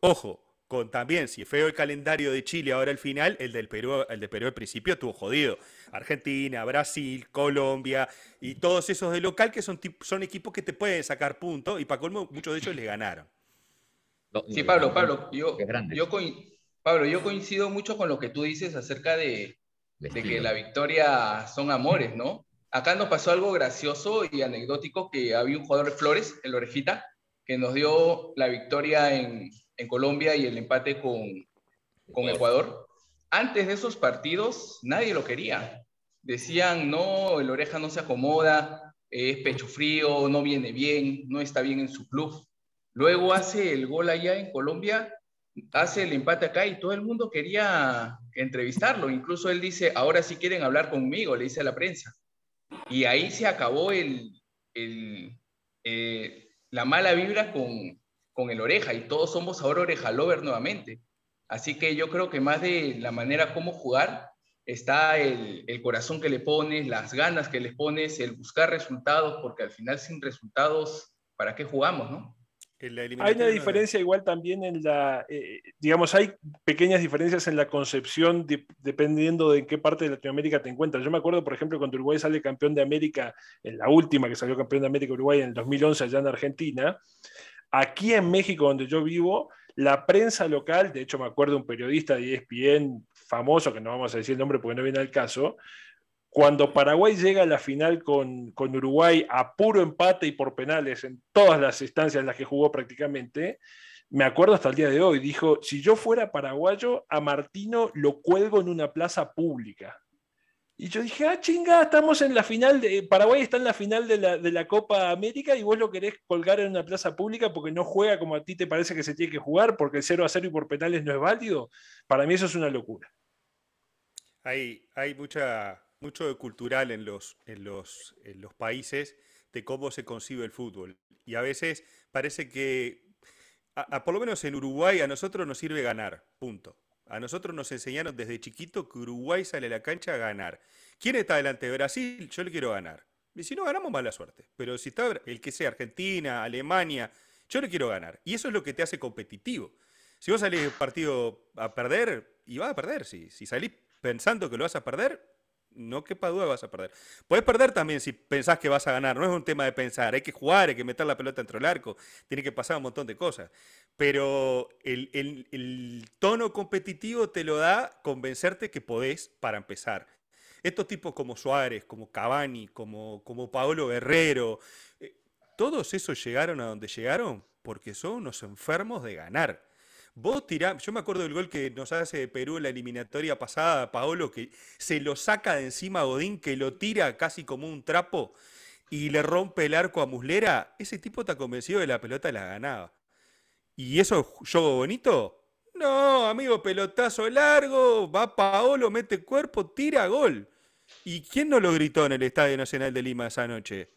Ojo, con también, si es feo el calendario de Chile ahora al final, el del Perú, el de Perú al principio estuvo jodido. Argentina, Brasil, Colombia y todos esos de local que son, equipos que te pueden sacar puntos y para colmo muchos de ellos les ganaron. Sí, Pablo, Pablo, yo, yo, coin- Pablo, yo coincido mucho con lo que tú dices acerca de, de de que la victoria son amores, ¿no? Acá nos pasó algo gracioso y anecdótico que había un jugador de Flores, el Orejita, que nos dio la victoria en, en Colombia y el empate con, con Ecuador. Antes de esos partidos, nadie lo quería. Decían, no, el Oreja no se acomoda, es pecho frío, no viene bien, no está bien en su club. Luego hace el gol allá en Colombia, hace el empate acá y todo el mundo quería entrevistarlo. Incluso él dice, ahora sí quieren hablar conmigo, le dice a la prensa. Y ahí se acabó el, eh, la mala vibra con, con el oreja y todos somos ahora oreja lover nuevamente. Así que yo creo que más de la manera como jugar está el, el corazón que le pones, las ganas que le pones, el buscar resultados, porque al final sin resultados, ¿para qué jugamos, no? Hay una diferencia igual también en la, eh, digamos, hay pequeñas diferencias en la concepción de- dependiendo de en qué parte de Latinoamérica te encuentras. Yo me acuerdo, por ejemplo, cuando Uruguay sale campeón de América, en la última que salió campeón de América Uruguay en el 2011 allá en Argentina, aquí en México donde yo vivo, la prensa local, de hecho me acuerdo un periodista de ESPN famoso, que no vamos a decir el nombre porque no viene al caso, cuando Paraguay llega a la final con, con, Uruguay a puro empate y por penales en todas las instancias en las que jugó prácticamente, me acuerdo hasta el día de hoy, dijo, si yo fuera paraguayo, a Martino lo cuelgo en una plaza pública. Y yo dije, ah, chinga, estamos en la final, de, Paraguay está en la final de la, de la Copa América y vos lo querés colgar en una plaza pública porque no juega como a ti te parece que se tiene que jugar, porque el 0 a 0 y por penales no es válido. Para mí eso es una locura. Hay, hay mucha, mucho cultural en los, en, los, en los países de cómo se concibe el fútbol. Y a veces parece que, a, a, por lo menos en Uruguay, a nosotros nos sirve ganar, punto. A nosotros nos enseñaron desde chiquito que Uruguay sale a la cancha a ganar. ¿Quién está delante de Brasil? Yo le quiero ganar. Y si no ganamos, mala suerte. Pero si está el que sea Argentina, Alemania, yo le quiero ganar. Y eso es lo que te hace competitivo. Si vos salís partido a perder, y vas a perder. Si, si salís pensando que lo vas a perder, no quepa duda vas a perder. Puedes perder también si pensás que vas a ganar. No es un tema de pensar. Hay que jugar, hay que meter la pelota dentro del arco. Tiene que pasar un montón de cosas. Pero el, el, el tono competitivo te lo da convencerte que podés para empezar. Estos tipos como Suárez, como Cavani, como, como Paolo Guerrero, eh, todos esos llegaron a donde llegaron porque son unos enfermos de ganar. Vos tirás, yo me acuerdo del gol que nos hace de Perú en la eliminatoria pasada, Paolo, que se lo saca de encima a Godín, que lo tira casi como un trapo y le rompe el arco a Muslera. Ese tipo está convencido de la pelota la ganaba. ¿Y eso es juego bonito? No, amigo, pelotazo largo, va Paolo, mete cuerpo, tira gol. ¿Y quién no lo gritó en el Estadio Nacional de Lima esa noche?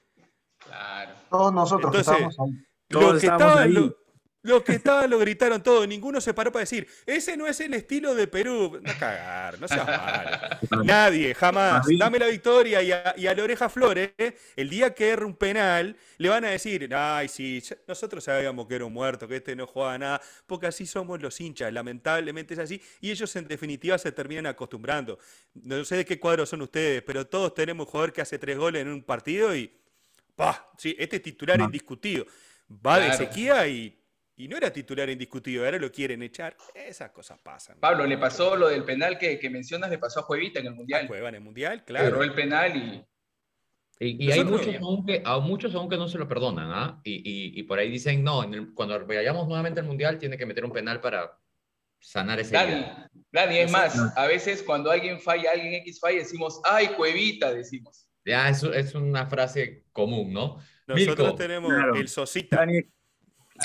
Claro. Todos nosotros Entonces, que estábamos ahí. Lo Todos que estábamos estaban, ahí. lo- Los que estaban lo gritaron todo, ninguno se paró para decir, ese no es el estilo de Perú. No cagar, no seas malo. Nadie, jamás. Dame la victoria y a, y a la oreja Flores, el día que erre un penal, le van a decir, ay, sí, nosotros sabíamos que era un muerto, que este no jugaba nada, porque así somos los hinchas, lamentablemente es así, y ellos en definitiva se terminan acostumbrando. No sé de qué cuadro son ustedes, pero todos tenemos un jugador que hace tres goles en un partido y, pa, sí, este es titular indiscutido. Va de sequía y, y no era titular indiscutido, ahora lo quieren echar. Esas cosas pasan. Pablo, le pasó lo del penal que, que mencionas, le pasó a Cuevita en el Mundial. Juegan en el Mundial, claro. el penal y Y, y hay muchos aún, que, a muchos aún que no se lo perdonan, ¿ah? Y, y- y por ahí dicen, no, en el- cuando vayamos nuevamente al Mundial tiene que meter un penal para sanar ese Dani, Dani, es más, No. a veces cuando alguien falla, alguien X falla, decimos, ay, Cuevita, decimos. Ya, eso es una frase común, ¿no? Nosotros Milko. tenemos Claro. el Sosita. Dani,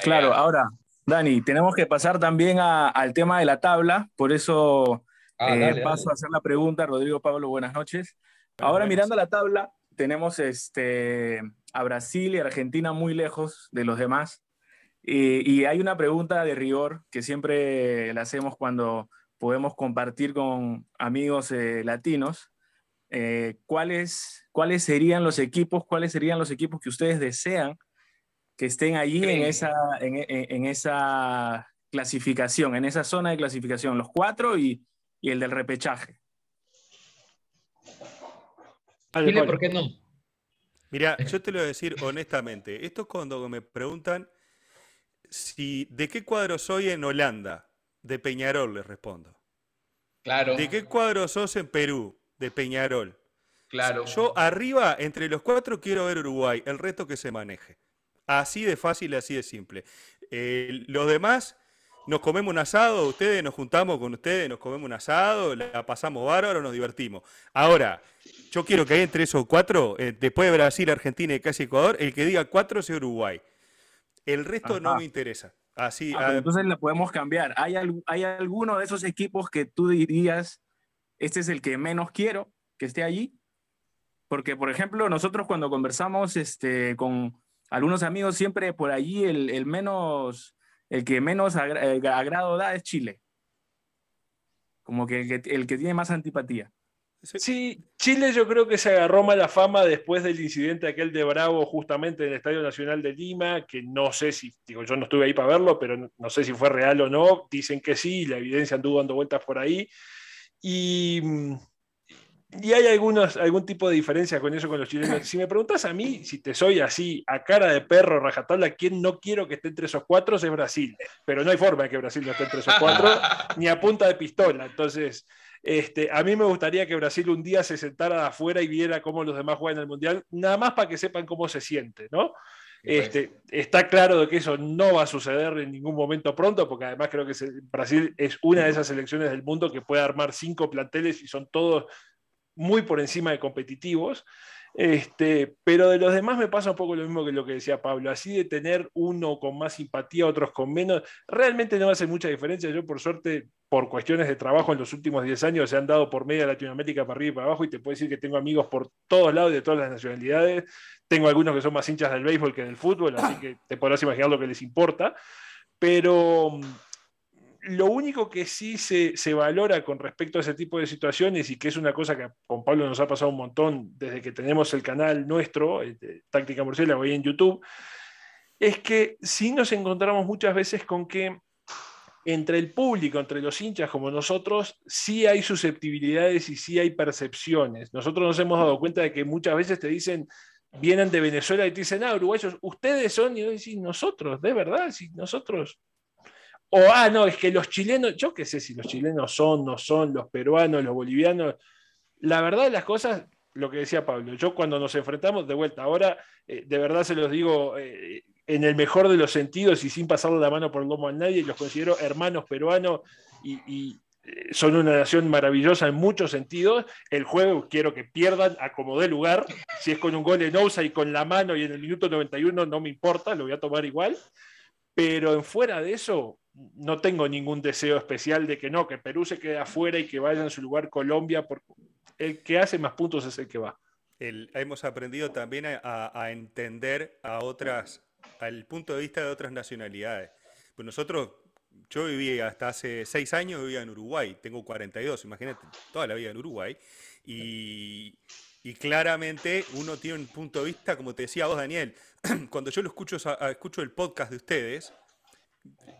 claro, ahora, Dani, tenemos que pasar también a- al tema de la tabla, por eso Ah, eh, dale, paso dale. a hacer la pregunta. Rodrigo Pablo, buenas noches. Buenas Ahora noches. mirando la tabla, tenemos este, a Brasil y Argentina muy lejos de los demás. Y, y hay una pregunta de rigor que siempre la hacemos cuando podemos compartir con amigos eh, latinos. Eh, ¿cuáles, ¿Cuáles serían los equipos, cuáles serían los equipos que ustedes desean que estén allí en esa, en, en- en esa clasificación, en esa zona de clasificación? Los cuatro y, y el del repechaje. Dale, Dile por qué no. Mira, yo te lo voy a decir honestamente. Esto es cuando me preguntan si de qué cuadro soy en Holanda. De Peñarol, les respondo. Claro, ¿De qué cuadro sos en Perú? De Peñarol. claro. Yo arriba, entre los cuatro, quiero ver Uruguay, el resto que se maneje. Así de fácil, así de simple. Eh, los demás, nos comemos un asado, ustedes nos juntamos con ustedes, nos comemos un asado, la pasamos bárbaro, nos divertimos. Ahora, yo quiero que hay entre esos cuatro, eh, después de Brasil, Argentina y casi Ecuador, el que diga cuatro sea Uruguay. El resto no me interesa. Así, Ah, entonces la podemos cambiar. ¿Hay, al- ¿Hay alguno de esos equipos que tú dirías, este es el que menos quiero que esté allí? Porque, por ejemplo, nosotros cuando conversamos este, con algunos amigos, siempre por allí el, el menos, el que menos agra- eh, agrado da es Chile. Como que el que, el que tiene más antipatía. Sí, Chile yo creo que se agarró mala fama después del incidente aquel de Bravo justamente en el Estadio Nacional de Lima, que no sé si, digo, yo no estuve ahí para verlo, pero no, no sé si fue real o no, dicen que sí, la evidencia anduvo dando vueltas por ahí. Y, mm, y hay algunos, algún tipo de diferencia con eso con los chilenos. Si me preguntas a mí, si te soy así, a cara de perro, rajatabla, ¿quién no quiero que esté entre esos cuatro es Brasil? Pero no hay forma de que Brasil no esté entre esos cuatro, ni a punta de pistola. Entonces, este, a mí me gustaría que Brasil un día se sentara de afuera y viera cómo los demás juegan el Mundial, nada más para que sepan cómo se siente, ¿no? Este, está claro de que eso no va a suceder en ningún momento pronto, porque además creo que Brasil es una de esas selecciones del mundo que puede armar cinco planteles y son todos muy por encima de competitivos. Este, pero de los demás me pasa un poco lo mismo que lo que decía Pablo, así de tener uno con más simpatía, otros con menos, realmente no hace mucha diferencia. Yo, por suerte, por cuestiones de trabajo en los últimos 10 años, se han dado por media Latinoamérica para arriba y para abajo, y te puedo decir que tengo amigos por todos lados y de todas las nacionalidades. Tengo algunos que son más hinchas del béisbol que del fútbol, así que te podrás imaginar lo que les importa. Pero lo único que sí se, se valora con respecto a ese tipo de situaciones y que es una cosa que con Pablo nos ha pasado un montón desde que tenemos el canal nuestro, Táctica Murciélago ahí en YouTube, es que sí nos encontramos muchas veces con que entre el público, entre los hinchas como nosotros, sí hay susceptibilidades y sí hay percepciones. Nosotros nos hemos dado cuenta de que muchas veces te dicen, vienen de Venezuela y te dicen, ah, uruguayos, ustedes son, y vos decís, nosotros, de verdad, si nosotros o, ah, no, es que los chilenos, yo qué sé si los chilenos son, no son, los peruanos, los bolivianos. La verdad de las cosas, lo que decía Pablo, yo cuando nos enfrentamos, de vuelta, ahora, eh, de verdad se los digo eh, en el mejor de los sentidos y sin pasarle la mano por el lomo a nadie, los considero hermanos peruanos y, y, eh, son una nación maravillosa en muchos sentidos. El juego quiero que pierdan a como dé lugar. Si es con un gol en Ousa y con la mano y en el minuto 91, no me importa, lo voy a tomar igual. Pero en fuera de eso, no tengo ningún deseo especial de que no, que Perú se quede afuera y que vaya en su lugar Colombia, porque el que hace más puntos es el que va. Hemos aprendido también a, entender a otras, al punto de vista de otras nacionalidades. Pues nosotros, yo viví hasta hace seis años, vivía en Uruguay, tengo 42, imagínate, toda la vida en Uruguay. Y, y claramente uno tiene un punto de vista, como te decía vos, Daniel, cuando yo lo escucho, escucho el podcast de ustedes,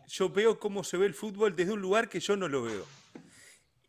yo veo cómo se ve el fútbol desde un lugar que yo no lo veo.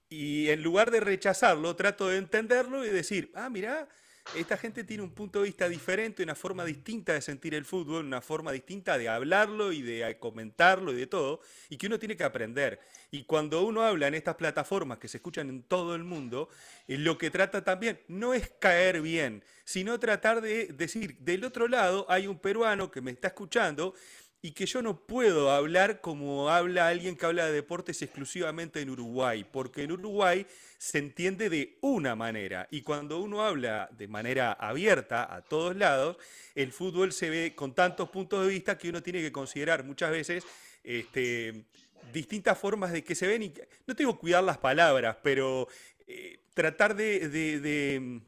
Y en lugar de rechazarlo, trato de entenderlo y decir, ah, mira, esta gente tiene un punto de vista diferente, una forma distinta de sentir el fútbol, una forma distinta de hablarlo y de comentarlo y de todo, y que uno tiene que aprender. Y cuando uno habla en estas plataformas que se escuchan en todo el mundo, eh, lo que trata también no es caer bien, sino tratar de decir, del otro lado hay un peruano que me está escuchando y que yo no puedo hablar como habla alguien que habla de deportes exclusivamente en Uruguay, porque en Uruguay se entiende de una manera y cuando uno habla de manera abierta a todos lados, el fútbol se ve con tantos puntos de vista que uno tiene que considerar muchas veces este, distintas formas de que se ven y no tengo que cuidar las palabras, pero eh, tratar de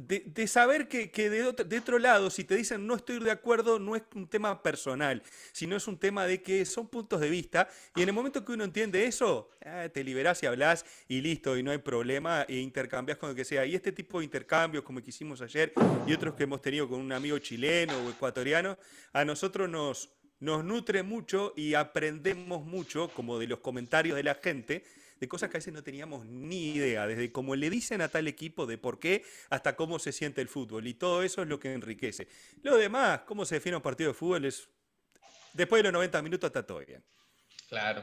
de, saber que, que de, otro, de otro lado, si te dicen no estoy de acuerdo, no es un tema personal, sino es un tema de que son puntos de vista y en el momento que uno entiende eso, eh, te liberás y hablas y listo, y no hay problema, e intercambias con lo que sea. Y este tipo de intercambios, como el que hicimos ayer y otros que hemos tenido con un amigo chileno o ecuatoriano, a nosotros nos, nos nutre mucho y aprendemos mucho, como de los comentarios de la gente, de cosas que a veces no teníamos ni idea, desde cómo le dicen a tal equipo de por qué hasta cómo se siente el fútbol. Y todo eso es lo que enriquece. Lo demás, cómo se define un partido de fútbol, es después de los 90 minutos está todo bien. Claro.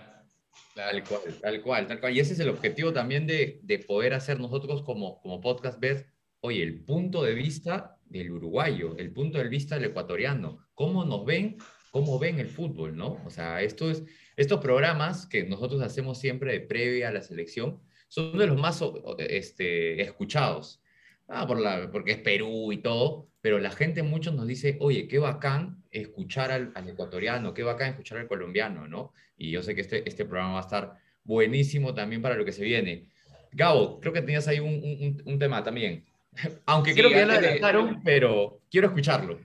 Tal cual, tal cual, tal cual. Y ese es el objetivo también de, de poder hacer nosotros como, como podcast, ver, oye, el punto de vista del uruguayo, el punto de vista del ecuatoriano, cómo nos ven, cómo ven el fútbol, ¿no? O sea, esto es, estos programas que nosotros hacemos siempre de previa a la selección son de los más este, escuchados. Ah, por la, porque es Perú y todo, pero la gente muchos nos dice, oye, qué bacán escuchar al, al ecuatoriano, qué bacán escuchar al colombiano, ¿no? Y yo sé que este, este programa va a estar buenísimo también para lo que se viene. Gabo, creo que tenías ahí un, un- un- tema también. Aunque Sí, creo que ya lo adelantaron, pero quiero escucharlo.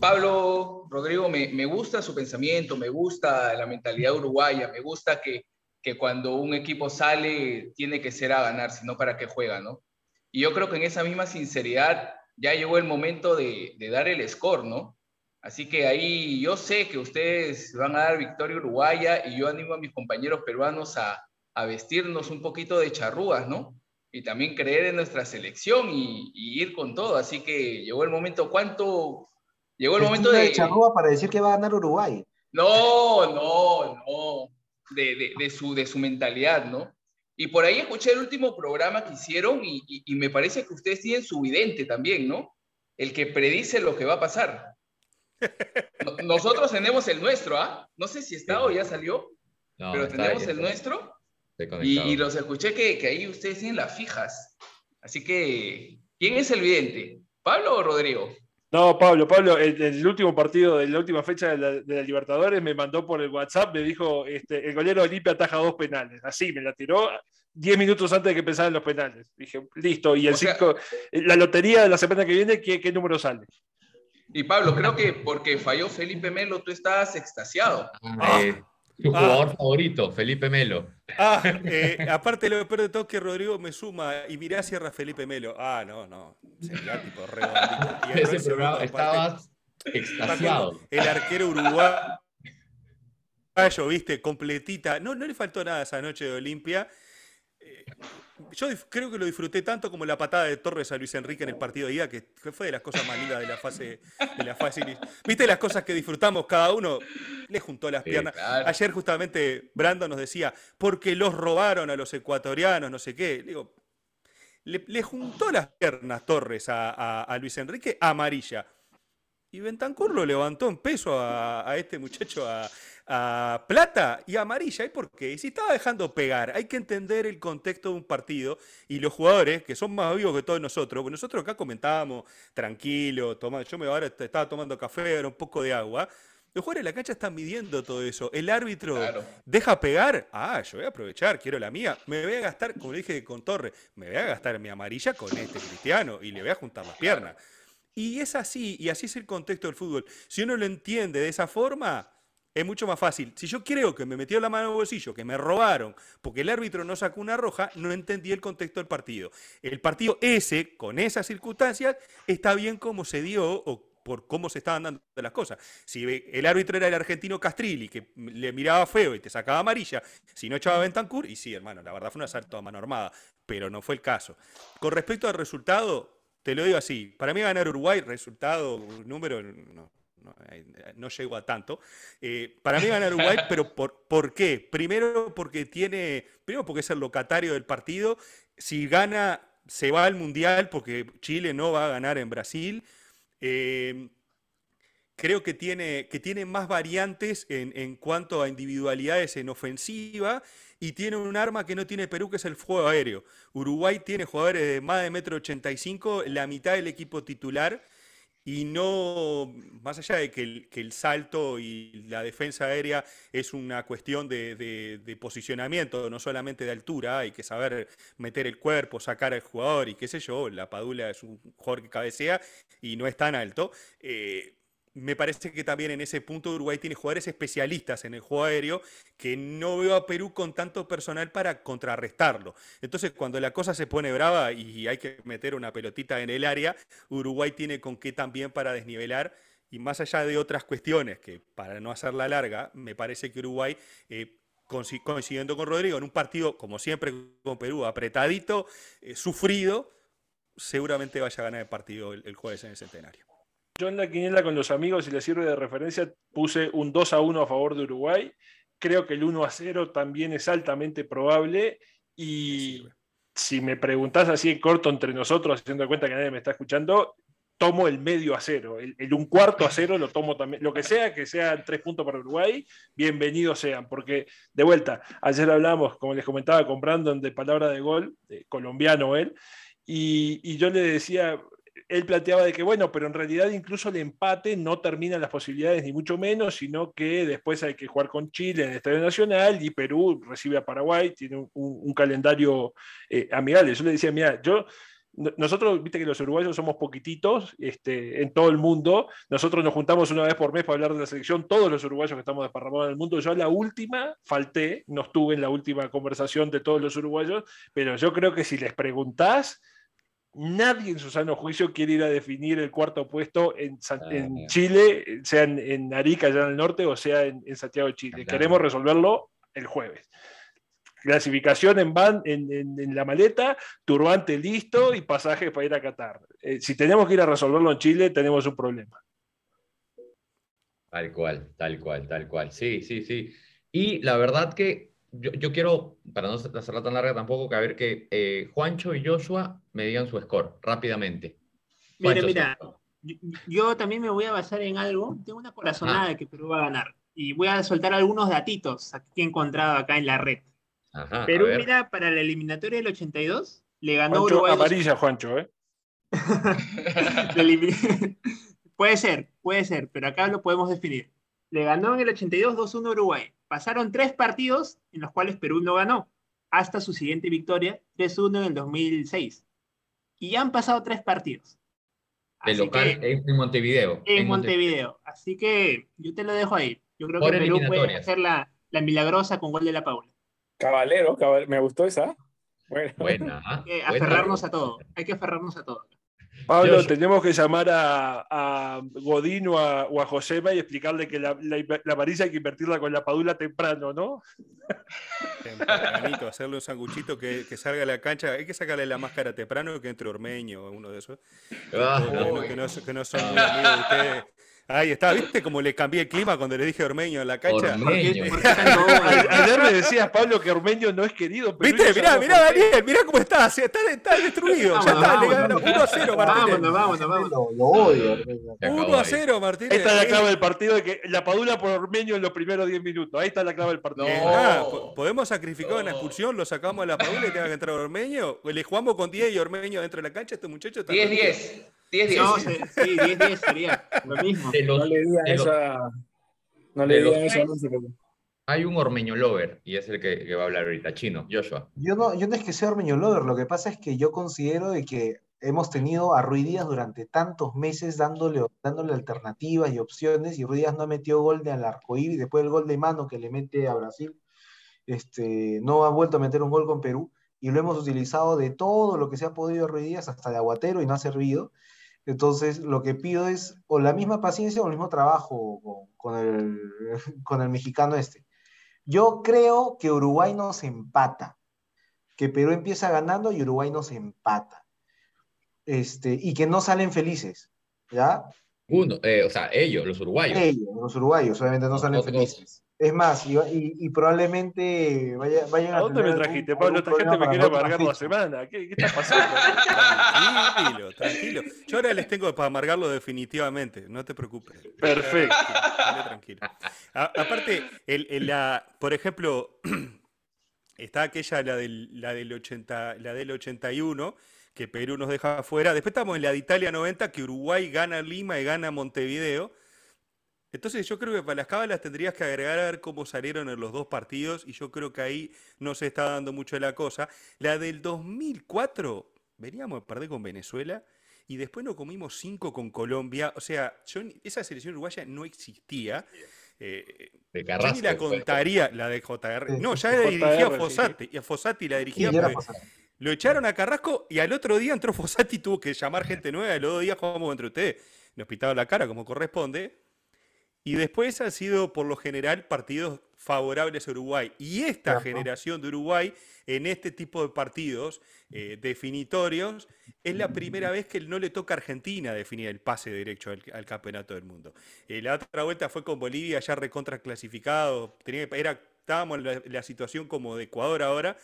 Pablo Rodrigo, me, gusta su pensamiento, me gusta la mentalidad uruguaya, me gusta que, que cuando un equipo sale tiene que ser a ganar, sino para qué juega, ¿no? Y yo creo que en esa misma sinceridad ya llegó el momento de, de dar el score, ¿no? Así que ahí yo sé que ustedes van a dar victoria uruguaya y yo animo a mis compañeros peruanos a, a vestirnos un poquito de charrúas, ¿no? Y también creer en nuestra selección y, y ir con todo. Así que llegó el momento, ¿cuánto? Llegó el momento de... de charrúa para decir que va a ganar Uruguay. No, no, no. De, de- de su, de su mentalidad, ¿no? Y por ahí escuché el último programa que hicieron y, y- y me parece que ustedes tienen su vidente también, ¿no? El que predice lo que va a pasar. No- Nosotros tenemos el nuestro, ¿ah? No sé si está o ya salió, No, pero tenemos el nuestro y, los escuché que, que ahí ustedes tienen las fijas. Así que, ¿quién es el vidente? ¿Pablo o Rodrigo? No, Pablo, Pablo, el, el último partido de la última fecha de la, de la Libertadores me mandó por el WhatsApp, me dijo, este, el golero Olimpia ataja dos penales. Así, me la tiró 10 minutos antes de que empezaran los penales. Dije, listo, y el O sea- cinco- la lotería de la semana que viene, ¿qué, qué número sale? Y Pablo, creo que porque falló Felipe Melo, tú estabas extasiado. Ah, eh, tu jugador favorito, Felipe Melo. Ah, eh, aparte lo peor de todo es que Rodrigo me suma y mirá cierra Felipe Melo. Ah, no, no. Sería tipo. Y Ese programa aparte, estabas extasiado. El arquero uruguayo, viste, completita. No, no le faltó nada esa noche de Olimpia. Eh, Yo creo que lo disfruté tanto como la patada de Torres a Luis Enrique en el partido de ida, que fue de las cosas más lindas de la fase. De la fase ¿Viste las cosas que disfrutamos cada uno? Le juntó las Sí, piernas. claro. Ayer justamente Brando nos decía, porque los robaron a los ecuatorianos, no sé qué. Digo, le, le juntó las piernas Torres a, a- a Luis Enrique amarilla. Y Bentancur lo levantó en peso a, a este muchacho a, a plata y amarilla. ¿Y por qué? Y si estaba dejando pegar, hay que entender el contexto de un partido y los jugadores, que son más vivos que todos nosotros, porque nosotros acá comentábamos tranquilo, toma, yo me ahora estaba tomando café, ahora un poco de agua. Los jugadores de la cancha están midiendo todo eso. El árbitro Claro. deja pegar. Ah, yo voy a aprovechar, quiero la mía. Me voy a gastar, como le dije con Torre, me voy a gastar mi amarilla con este cristiano y le voy a juntar las piernas. Y es así, y así es el contexto del fútbol. Si uno lo entiende de esa forma, Es mucho más fácil. Si yo creo que me metió la mano en el bolsillo, que me robaron, porque el árbitro no sacó una roja, no entendí el contexto del partido. El partido ese, con esas circunstancias, está bien como se dio o por cómo se estaban dando las cosas. Si el árbitro era el argentino Castrilli, que le miraba feo y te sacaba amarilla, si no echaba Bentancur, y sí, hermano, la verdad fue un asalto a mano armada, pero no fue el caso. Con respecto al resultado, te lo digo así, para mí ganar Uruguay, resultado, número, no, no llego a tanto. Eh, para mí ganar Uruguay, pero por, ¿por qué? Primero porque tiene, primero porque es el locatario del partido. Si gana, se va al Mundial porque Chile no va a ganar en Brasil. Eh, creo que tiene, que tiene más variantes en, en, cuanto a individualidades en ofensiva y tiene un arma que no tiene Perú, que es el fuego aéreo. Uruguay tiene jugadores de más de metro 85, la mitad del equipo titular y no, más allá de que el, salto y la defensa aérea es una cuestión de, de, posicionamiento, no solamente de altura, hay que saber meter el cuerpo, sacar al jugador y qué sé yo, la Padula es un jugador que cabecea y no es tan alto. Eh, me parece que también en ese punto Uruguay tiene jugadores especialistas en el juego aéreo que no veo a Perú con tanto personal para contrarrestarlo. Entonces, cuando la cosa se pone brava y hay que meter una pelotita en el área, Uruguay tiene con qué también para desnivelar. Y más allá de otras cuestiones, que para no hacerla larga, me parece que Uruguay, eh, coincidiendo con Rodrigo, en un partido, como siempre con Perú, apretadito, eh, sufrido, seguramente vaya a ganar el partido el jueves en el centenario. Yo en la quiniela con los amigos, y les sirve de referencia, puse un 2 a 1 a favor de Uruguay. Creo que el 1 a 0 también es altamente probable. Y si me preguntás así en corto entre nosotros, haciendo cuenta que nadie me está escuchando, tomo el medio a cero. El, un cuarto a cero lo tomo también. Lo que sea, que sean tres puntos para Uruguay, bienvenidos sean. Porque, de vuelta, ayer hablamos, como les comentaba, con Brandon de palabra de gol, colombiano él, y, y, yo le decía, él planteaba de que, bueno, pero en realidad incluso el empate no termina las posibilidades, ni mucho menos, sino que después hay que jugar con Chile en el Estadio Nacional y Perú recibe a Paraguay, tiene un, calendario eh, amigable. Yo le decía, mira, yo nosotros, viste que los uruguayos somos poquititos este, en todo el mundo. Nosotros nos juntamos una vez por mes para hablar de la selección, todos los uruguayos que estamos desparramados en el mundo. Yo a la última falté, no estuve en la última conversación de todos los uruguayos, pero yo creo que si les preguntás, nadie en su sano juicio quiere ir a definir el cuarto puesto en, ah, Chile, sea en, Arica, allá en el norte, o sea en, Santiago de Chile. Queremos resolverlo el jueves. Clasificación en, van, en, la maleta, turbante listo y pasajes para ir a Qatar. Eh, si tenemos que ir a resolverlo en Chile, tenemos un problema. Tal cual, tal cual, tal cual. Sí, sí, sí. Y la verdad que yo, quiero, para no hacerla tan larga tampoco, que a ver que eh, Juancho y Joshua me digan su score rápidamente. mira, mira, yo, también me voy a basar en algo. Tengo una corazonada ah. de que Perú va a ganar. Y voy a soltar algunos datitos que he encontrado acá en la red. Perú, mira, para la eliminatoria del 82, le ganó Juancho, Uruguay. Amarilla, Juancho, ¿eh? puede ser, puede ser, pero acá lo podemos definir. Le ganó en el 82 2-1 Uruguay. Pasaron tres partidos en los cuales Perú no ganó, hasta su siguiente victoria, 3-1 en el 2006. Y ya han pasado tres partidos. De local en Montevideo. En, Montevideo. Así que yo te lo dejo ahí. Yo creo que Perú puede hacer la, milagrosa con gol de la Paula. Caballero, me gustó esa. Buena. Hay que aferrarnos a todo. Hay que aferrarnos a todo. Pablo, tenemos que llamar a, Godín o a, Josema y explicarle que la, la, hay que invertirla con la padula temprano, ¿no? Tempranito, hacerle un sanguchito que, salga a la cancha. Hay que sacarle la máscara temprano que entre Ormeño o uno de esos. Ah, que, no, que, no, son muy amigos de ustedes. Ahí está, ¿viste cómo le cambié el clima cuando le dije Ormeño en la cancha? Ayer me decías, Pablo, que Ormeño no es querido. ¿Viste? Mirá, mirá, Daniel, mirá cómo está. Está, está destruido. ya está, le ganó 1 a 0, Martínez. Vámonos, vámonos, vámonos. Lo, odio, 1 a 0, Martínez. Esta es la clave del partido, de que la padula por Ormeño en los primeros 10 minutos. Ahí está la clave del partido. No. ¿Podemos sacrificar una expulsión? ¿Lo sacamos a la padula y tenga que entrar Ormeño? ¿Le jugamos con 10 y Ormeño dentro de la cancha? Este muchacho está. 10-10. 10-10. No, sí, 10-10 sería lo mismo. no le digan esa. No le digan eso. Hay un Ormeño Lover y es el que, va a hablar ahorita, chino, Joshua. Yo no, yo no es que sea Ormeño Lover, lo que pasa es que yo considero de que hemos tenido a Ruiz Díaz durante tantos meses dándole, dándole alternativas y opciones, y Ruiz Díaz no ha metido gol de al arcoíris, después del gol de mano que le mete a Brasil, este, no ha vuelto a meter un gol con Perú, y lo hemos utilizado de todo lo que se ha podido Ruiz Díaz, hasta de aguatero, y no ha servido. Entonces, lo que pido es o la misma paciencia o el mismo trabajo con, con el, con el mexicano este. Yo creo que Uruguay nos empata, que Perú empieza ganando y Uruguay nos empata. Este, y que no salen felices, ¿ya? Uno, eh, o sea, ellos, los uruguayos. Ellos, los uruguayos, obviamente no salen felices. Es más, y, y- y probablemente vaya, vayan a ¿A dónde me tener trajiste, algún- Pablo? Esta gente problema me para quiere amargar la semana. ¿Qué, qué está pasando? Tranquilo, tranquilo. Yo ahora les tengo para amargarlo definitivamente, no te preocupes. Perfecto. Dale tranquilo. A- aparte, el, el- la, por ejemplo, está aquella, la del, la, del 80, la del 81, que Perú nos deja afuera. Después estamos en la de Italia 90, que Uruguay gana Lima y gana Montevideo. Entonces yo creo que para las cábalas tendrías que agregar a ver cómo salieron en los dos partidos y yo creo que ahí no se está dando mucho la cosa. La del 2004, veníamos a perder con Venezuela y después nos comimos cinco con Colombia. O sea, yo ni- esa selección uruguaya no existía. Eh, De Ah, yo ni Carrasco. la contaría, la de JR. No, ya la dirigía sí. Fossati. Y a Fossati la dirigía lo echaron a Carrasco y al otro día entró Fossati y tuvo que llamar gente nueva. Y los dos días jugamos entre ustedes. Nos pitaron la cara como corresponde. Y después han sido, por lo general, partidos favorables a Uruguay. Y esta generación de Uruguay, en este tipo de partidos eh, definitorios, es la primera vez que no le toca a Argentina definir el pase derecho al, al campeonato del mundo. Eh, la otra vuelta fue con Bolivia, ya recontra clasificado. Tenía, era, estábamos en la, la situación como de Ecuador ahora.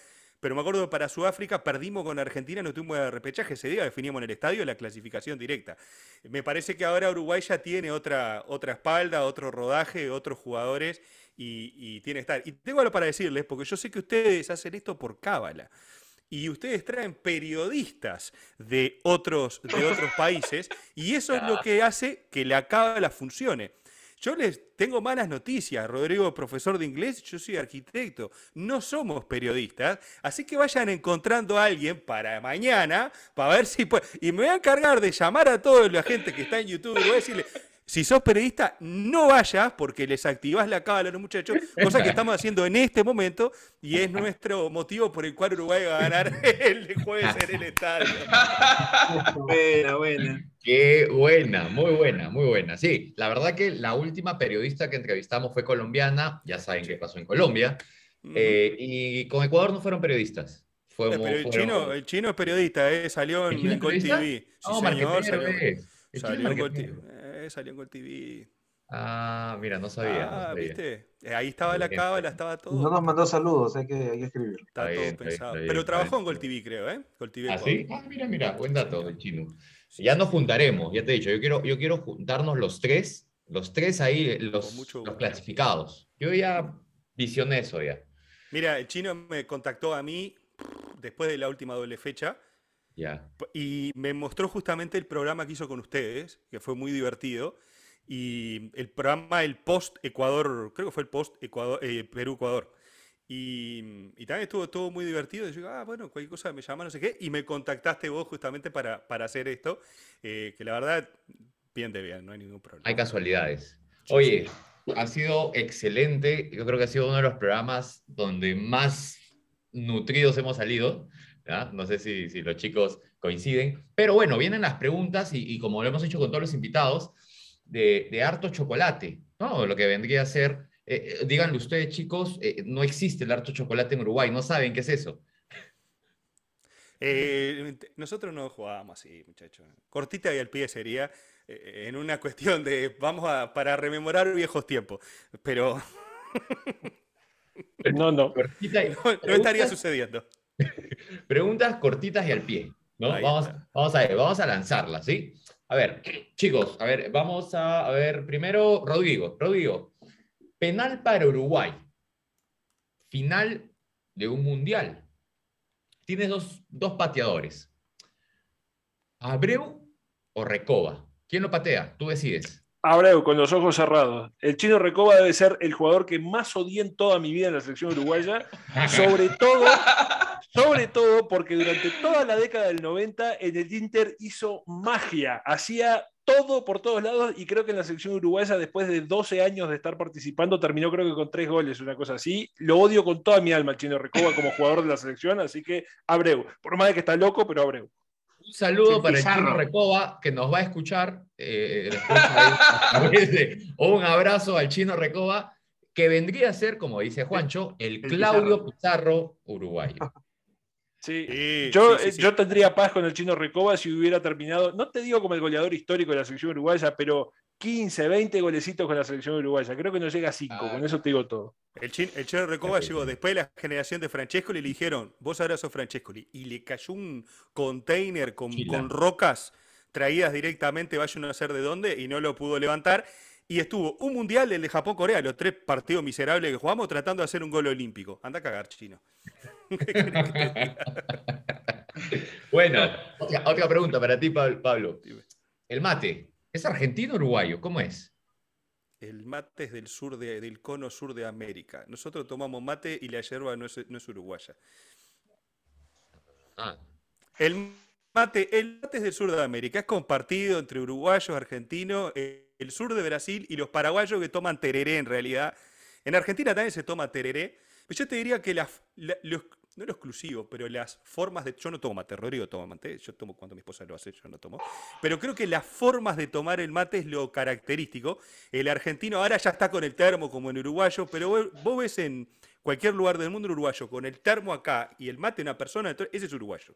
Pero me acuerdo para Sudáfrica perdimos con Argentina, no tuvimos de repechaje ese día, definíamos en el estadio la clasificación directa. Me parece que ahora Uruguay ya tiene otra, otra espalda, otro rodaje, otros jugadores y, y tiene que estar. Y tengo algo para decirles, porque yo sé que ustedes hacen esto por cábala. Y ustedes traen periodistas de otros, de otros países y eso es lo que hace que la cábala funcione. Yo les tengo malas noticias, Rodrigo, profesor de inglés, yo soy arquitecto, no somos periodistas, así que vayan encontrando a alguien para mañana, para ver si puede. Y me voy a encargar de llamar a toda la gente que está en YouTube y voy a decirle, si sos periodista, no vayas porque les activás la cábala a los muchachos, cosa que estamos haciendo en este momento y es nuestro motivo por el cual Uruguay va a ganar el jueves en el estadio. Buena, buena. Qué buena, muy buena, muy buena. Sí, la verdad que la última periodista que entrevistamos fue colombiana, ya saben qué pasó en Colombia, eh, y con Ecuador no fueron periodistas. Fue Pero el chino, el chino es periodista, eh, salió ¿El en, en Gol? TV. Sí, No, señor, salió, eh. Salió en Gol. TV. eh, salió en Gol TV. Ah, mira, no sabía. no Ah, sabía. ¿viste? Eh, Ahí estaba la cábala, estaba No todo. nos mandó saludos, hay que, hay que escribirlo. Está Está todo bien, está bien, pensado. está bien, Pero trabajó bien. en Gol TV, creo, ¿eh? Gol TV ¿Ah, sí? Ah, mira, mira, buen dato el chino. Ya nos juntaremos, ya te he dicho, yo quiero, yo quiero juntarnos los tres, los tres ahí, los, mucho los clasificados. Yo ya visioné eso ya. Mira, el chino me contactó a mí después de la última doble fecha Ya. p- y me mostró justamente el programa que hizo con ustedes, que fue muy divertido. Y el programa, el post Ecuador, creo que fue el post Ecuador, eh, Perú-Ecuador. Y, y también estuvo todo muy divertido. Y yo, ah, bueno, cualquier cosa me llama, no sé qué. Y me contactaste vos justamente para, para hacer esto, eh, que la verdad, bien de bien, no hay ningún problema. Hay casualidades. Oye, ha sido excelente. Yo creo que ha sido uno de los programas donde más nutridos hemos salido. ¿ya? No sé si, si los chicos coinciden. Pero bueno, vienen las preguntas y, y como lo hemos hecho con todos los invitados, de, de harto chocolate, ¿no? Lo que vendría a ser, eh, eh, díganle ustedes chicos, eh, no existe el harto chocolate en Uruguay, no saben qué es eso. Eh, nosotros no jugábamos así, muchachos. Cortita y al pie sería eh, en una cuestión de vamos a para rememorar viejos tiempos, pero No, no. Y- no, no estaría sucediendo. Preguntas cortitas y al pie, ¿no? Vamos, vamos a ver, vamos a lanzarlas, ¿sí? A ver, chicos, a ver, vamos a, a ver, primero, Rodrigo, Rodrigo, penal para Uruguay, final de un mundial. Tienes dos, dos pateadores, Abreu o Recoba. ¿Quién lo patea? Tú decides. Abreu, con los ojos cerrados. El chino Recoba debe ser el jugador que más odié en toda mi vida en la selección uruguaya. Sobre todo, Sobre todo porque durante toda la década del 90 en el Inter hizo magia, hacía todo por todos lados y creo que en la selección uruguaya después de 12 años de estar participando terminó creo que con tres goles, una cosa así. Lo odio con toda mi alma el Chino Recoba como jugador de la selección, así que Abreu, por más de que está loco, pero Abreu. Un saludo para el Pizarro. Chino Recoba, que nos va a escuchar. eh, o un abrazo al Chino Recoba, que vendría a ser, como dice Juancho, el Claudio Pizarro uruguayo. Sí. Sí, Yo, sí, sí, eh, sí. yo tendría paz con el chino Recoba si hubiera terminado, no te digo como el goleador histórico de la selección uruguaya, pero 15, 20 golecitos con la selección uruguaya. Creo que no llega a 5, Ah. con eso te digo todo. El, chin, el Chino Recoba llegó después de la generación de Francescoli y le dijeron, vos ahora sos Francescoli. Y le cayó un container con, con rocas traídas directamente, vaya uno a saber de dónde, y no lo pudo levantar. Y estuvo un mundial, el de Japón-Corea, los tres partidos miserables que jugamos, tratando de hacer un gol olímpico. Anda a cagar, chino. Bueno, otra, otra pregunta para ti, Pab- Pablo. El mate, ¿es argentino o uruguayo? ¿Cómo es? El mate es del sur de- del cono sur de América. Nosotros tomamos mate y la yerba no es, no es uruguaya. Ah, El mate, el mate es del sur de América, es compartido entre uruguayos, argentinos, el sur de Brasil y los paraguayos que toman tereré en realidad. En Argentina también se toma tereré, pero yo te diría que las, la- lo- no lo exclusivo, pero las formas de... Yo no tomo mate, Rodrigo toma mate, yo tomo cuando mi esposa lo hace, yo no tomo. Pero creo que las formas de tomar el mate es lo característico. El argentino ahora ya está con el termo como en uruguayo, pero vos, ves en cualquier lugar del mundo uruguayo con el termo acá y el mate una persona, entonces ese es uruguayo.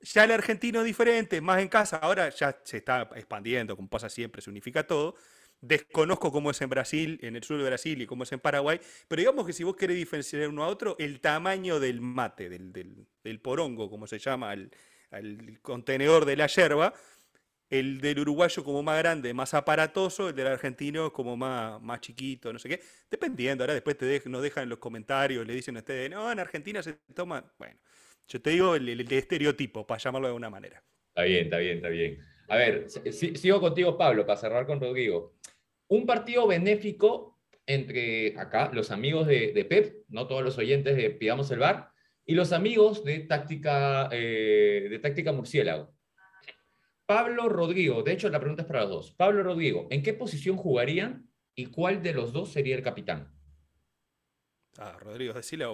Ya el argentino es diferente, más en casa, ahora ya se está expandiendo, como pasa siempre, se unifica todo. Desconozco cómo es en Brasil, en el sur de Brasil y cómo es en Paraguay, pero digamos que si vos querés diferenciar uno a otro, el tamaño del mate, del, del- porongo, como se llama, al, contenedor de la yerba, el del uruguayo como más grande, más aparatoso, el del argentino como más, más chiquito, no sé qué, dependiendo, ahora después te dej- nos dejan en los comentarios, le dicen a ustedes, no, en Argentina se toma, bueno, yo te digo el, el estereotipo, para llamarlo de alguna manera. está bien, está bien, está bien. A ver, si- si- sigo contigo, Pablo, para cerrar con Rodrigo. Un partido benéfico entre acá, los amigos de, Pep, no todos los oyentes de Pidamos el Bar, y los amigos de Táctica, eh, de táctica Murciélago. Pablo Rodrigo, de hecho la pregunta es para los dos. Pablo Rodrigo, ¿en qué posición jugarían y cuál de los dos sería el capitán? Ah, Rodrigo, decile a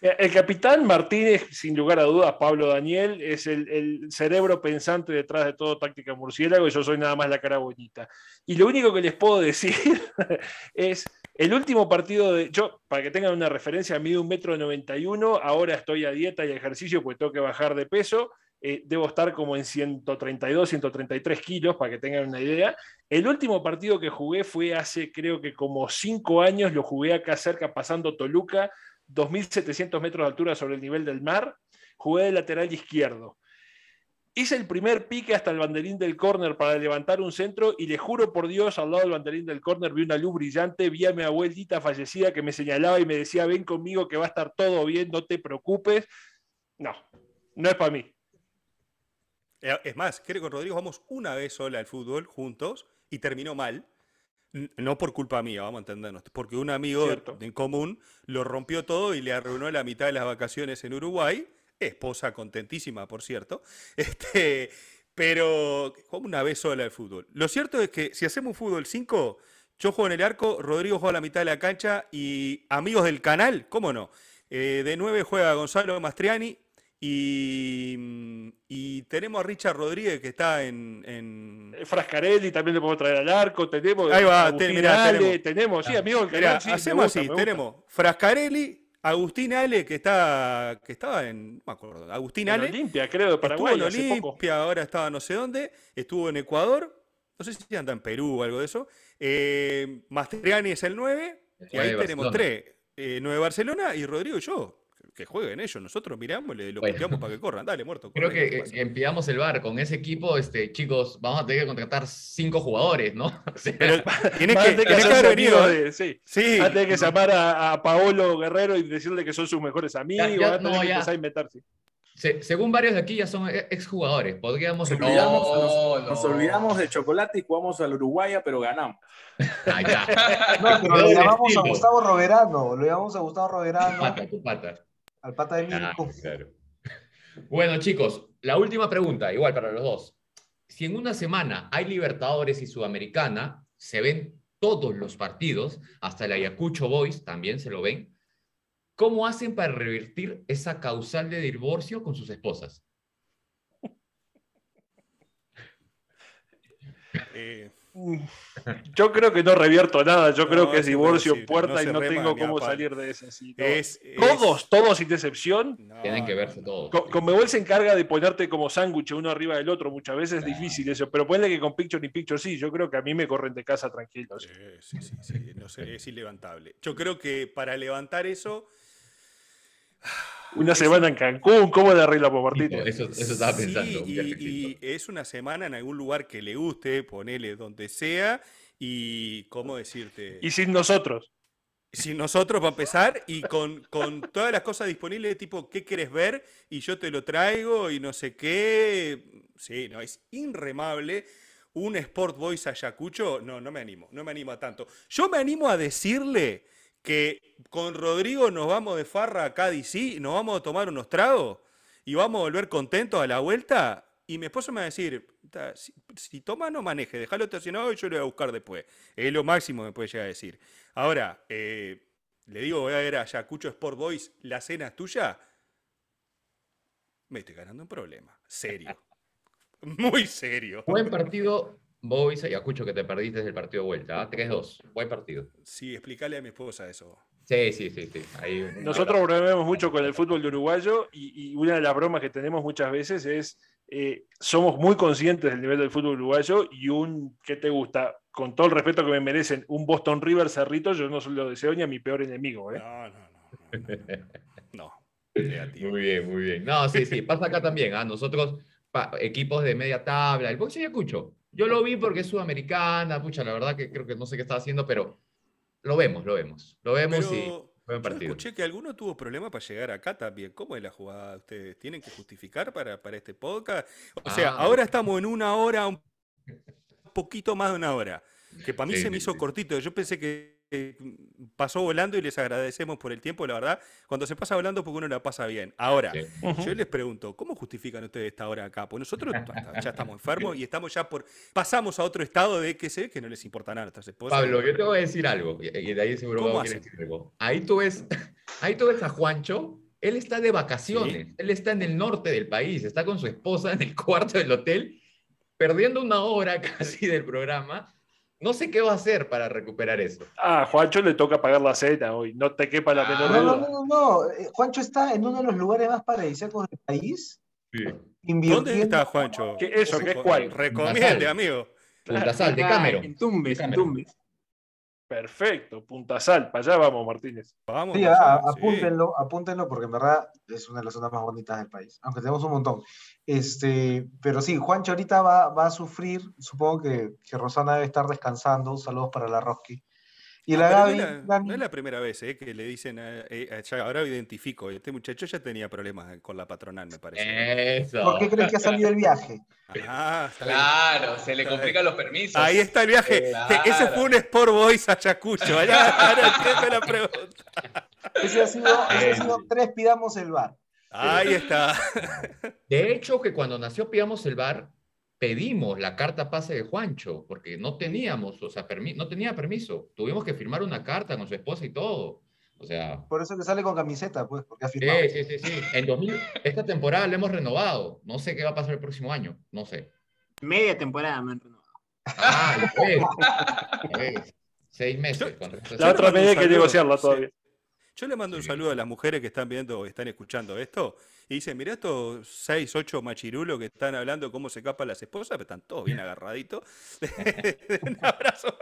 El capitán Martínez, sin lugar a dudas, Pablo Daniel, es el, cerebro pensante detrás de todo táctica murciélago y yo soy nada más la cara bonita. Y lo único que les puedo decir es el último partido de. Yo, para que tengan una referencia, mido un metro noventa y uno, ahora estoy a dieta y ejercicio porque tengo que bajar de peso. eh, debo estar como en 132, 133 kilos, para que tengan una idea. El último partido que jugué fue hace, creo que como cinco años, lo jugué acá cerca, pasando Toluca, 2.700 metros de altura sobre el nivel del mar, jugué de lateral izquierdo. Hice el primer pique hasta el banderín del córner para levantar un centro y le juro por Dios, al lado del banderín del córner vi una luz brillante, vi a mi abuelita fallecida que me señalaba y me decía, ven conmigo que va a estar todo bien, no te preocupes. No, no es para mí. Eh, Es más, creo que Rodrigo vamos una vez sola al fútbol juntos y terminó mal. No por culpa mía, vamos a entendernos, porque un amigo Cierto. en común lo rompió todo y le arruinó la mitad de las vacaciones en Uruguay. Esposa contentísima, por cierto. Este, pero jugamos una vez sola al fútbol. Lo cierto es que si hacemos un fútbol 5, yo juego en el arco, Rodrigo juega a la mitad de la cancha y amigos del canal, ¿cómo no? Eh, de 9 juega Gonzalo Mastriani y, mm, y tenemos a Richard Rodríguez que está en, en- Eh, Frascarelli también le podemos traer al arco, tenemos Ahí va, mirá, Ale, tenemos. tenemos, sí, amigos del Mirá, canal, sí, hacemos gusta, así, tenemos Frascarelli, Agustín Ale, que está que estaba en, no me acuerdo, Agustín En Ale, Olimpia, creo, de Paraguay, estuvo en hace poco. Olimpia, ahora estaba no sé dónde, estuvo en Ecuador, no sé si anda en Perú o algo de eso, eh, Mastriani es el 9, y ahí tenemos Barcelona. tres, eh, 9 Barcelona y Rodrigo y yo, que jueguen ellos, nosotros miramos, le lo Bueno. puteamos para que corran, dale, muerto. Creo que ¿qué eh, pasa? empezamos el bar con ese equipo, este, chicos, vamos a tener que contratar cinco jugadores, ¿no? O sea, Pero tiene Van a que, tener tiene que haber venido, de- sí. Sí, a tener que llamar a, a Paolo Guerrero y decirle que son sus mejores amigos. Ya- a tener no, que ya. empezar a inventarse. se- según varios de aquí ya son e- exjugadores, podríamos... Nos No, olvidamos, no. nos, nos olvidamos de chocolate y jugamos al Uruguaya, pero ganamos. Ahí está. No, pero lo llamamos a. Gustavo Roverano, lo llamamos a Gustavo Tu Roverano. pata, tu pata. Al pata de Ah, Mirko. claro. Bueno, chicos, la última pregunta, igual para los dos. Si en una semana hay Libertadores y Sudamericana, se ven todos los partidos, hasta el Ayacucho Boys también se lo ven. ¿Cómo hacen para revertir esa causal de divorcio con sus esposas? Eh, Yo creo que no revierto nada. Yo creo que es divorcio puerta no y no rema tengo cómo salir de esa. sí, no. es, es- Todos, todos sin excepción. No, Tienen que verse todos. Con, Conmebol se encarga de ponerte como sándwich uno arriba del otro. Muchas veces es Claro. difícil eso. Pero ponle que con Picture ni Picture sí. Yo creo que a mí me corren de casa tranquilos. Eh, Sí, sí, sí, no sé, es ilevantable. Yo creo que para levantar eso, Una semana en Cancún, ¿cómo le arreglamos, Tipo, Martínez? Eso, eso estaba sí, pensando. y es una semana en algún lugar que le guste, ponele donde sea, y cómo decirte, Y sin nosotros. sin nosotros va a empezar, y con, con todas las cosas disponibles, tipo, ¿qué quieres ver? Y yo te lo traigo, y no sé qué. Sí, no, es inremable. Un Sport Boys Ayacucho, no, no me animo, no me animo a tanto. Yo me animo a decirle que con Rodrigo nos vamos de farra a Cádiz, y nos vamos a tomar unos tragos y vamos a volver contentos a la vuelta. Y mi esposo me va a decir, "Ta, si, si toma no maneje, déjalo estacionado y yo lo voy a buscar después. Es lo máximo que me puede llegar a decir. Ahora, eh, le digo, voy a ver a Ayacucho Sport Boys, la cena es tuya. Me estoy ganando un problema. Serio. Muy serio. Buen partido, Boys Ayacucho, que te perdiste del partido de vuelta. ¿ah? 3-2. Buen partido. Sí, explícale a mi esposa eso. Sí, sí, sí. sí. Ahí, Nosotros bromeamos mucho con el fútbol de uruguayo y, y una de las bromas que tenemos muchas veces es eh, somos muy conscientes del nivel del fútbol uruguayo y un, ¿qué te gusta? Con todo el respeto que me merecen, un Boston River Cerrito, yo no se lo deseo ni a mi peor enemigo. ¿eh? No, no, no. No, negativo. Muy bien, muy bien. No, sí, sí, pasa acá también. ¿ah? Nosotros, pa- equipos de media tabla, el Boys Ayacucho. Yo lo vi porque es sudamericana, pucha, la verdad que creo que no sé qué está haciendo, pero lo vemos, lo vemos. Lo vemos y buen yo partido. escuché que alguno tuvo problemas para llegar acá también. ¿Cómo es la jugada? ¿Ustedes tienen que justificar para, para este podcast? O sea, Ah. ahora estamos en una hora, un poquito más de una hora. Que para mí Sí, se me sí, hizo sí. cortito. Yo pensé que eh, pasó volando y les agradecemos por el tiempo, la verdad. Cuando se pasa volando, porque uno la pasa bien. Ahora, Sí. Yo les pregunto, ¿cómo justifican ustedes esta hora acá? Pues nosotros ya estamos enfermos y estamos ya por. Pasamos a otro estado de que sé que no les importa nada a nuestras esposas. Pablo, yo te voy a decir algo, y de ahí seguro decir algo. Ahí tú ves, ahí tú ves a Juancho, él está de vacaciones, él está en el norte del país, está con su esposa en el cuarto del hotel, perdiendo una hora casi del programa. No sé qué va a hacer para recuperar eso. Ah, Juancho le toca pagar la cena hoy, no te quepa la Ah. menor No, no, duda. no, no, no. eh, Juancho está en uno de los lugares más paradisíacos del país. invirtiendo- ¿Dónde está Juancho? ¿Qué- eso, qué cuál? Recomiende, amigo. Punta Sal, de Cameron. En Tumbes, en. Tumbes. Perfecto, punta sal, para allá vamos, Martínez. Vamos, Sí, vamos, ah, sí. apúntenlo, apúntenlo porque en verdad es una de las zonas más bonitas del país, aunque tenemos un montón. Este, pero sí, Juancho ahorita va, va a sufrir, supongo que, que Rosana debe estar descansando, saludos para la Roski. Y Ah, la Gaby, no, es la, Gaby- no es la primera vez eh, que le dicen, eh, eh, ya, ahora identifico, este muchacho ya tenía problemas con la patronal, me parece. Eso. ¿por qué creen que ha salido el viaje? Ah. Claro, se le complican los permisos. Ahí está el viaje. Claro. Ese fue un Sport Boys a Ayacucho. Allá, ahora entiendo la pregunta. Ese ha sido, ese ha sido tres, pidamos el bar. Ahí está. De hecho, que cuando nació Pidamos el Bar, pedimos la carta pase de Juancho, porque no teníamos, o sea, permi- no tenía permiso. Tuvimos que firmar una carta con su esposa y todo. O sea, Por eso que sale con camiseta, pues, porque ha firmado. sí, sí, sí, sí. En 2000, esta temporada la hemos renovado. No sé qué va a pasar el próximo año. No sé. Media temporada me han renovado. Ah, ves. Seis meses. con La otra media hay que negociarla sí. todavía. Yo le mando un saludo a las mujeres que están viendo o están escuchando esto. Y dicen, mira estos seis, ocho machirulos que están hablando cómo se capan las esposas, pero están todos bien agarraditos. un abrazo.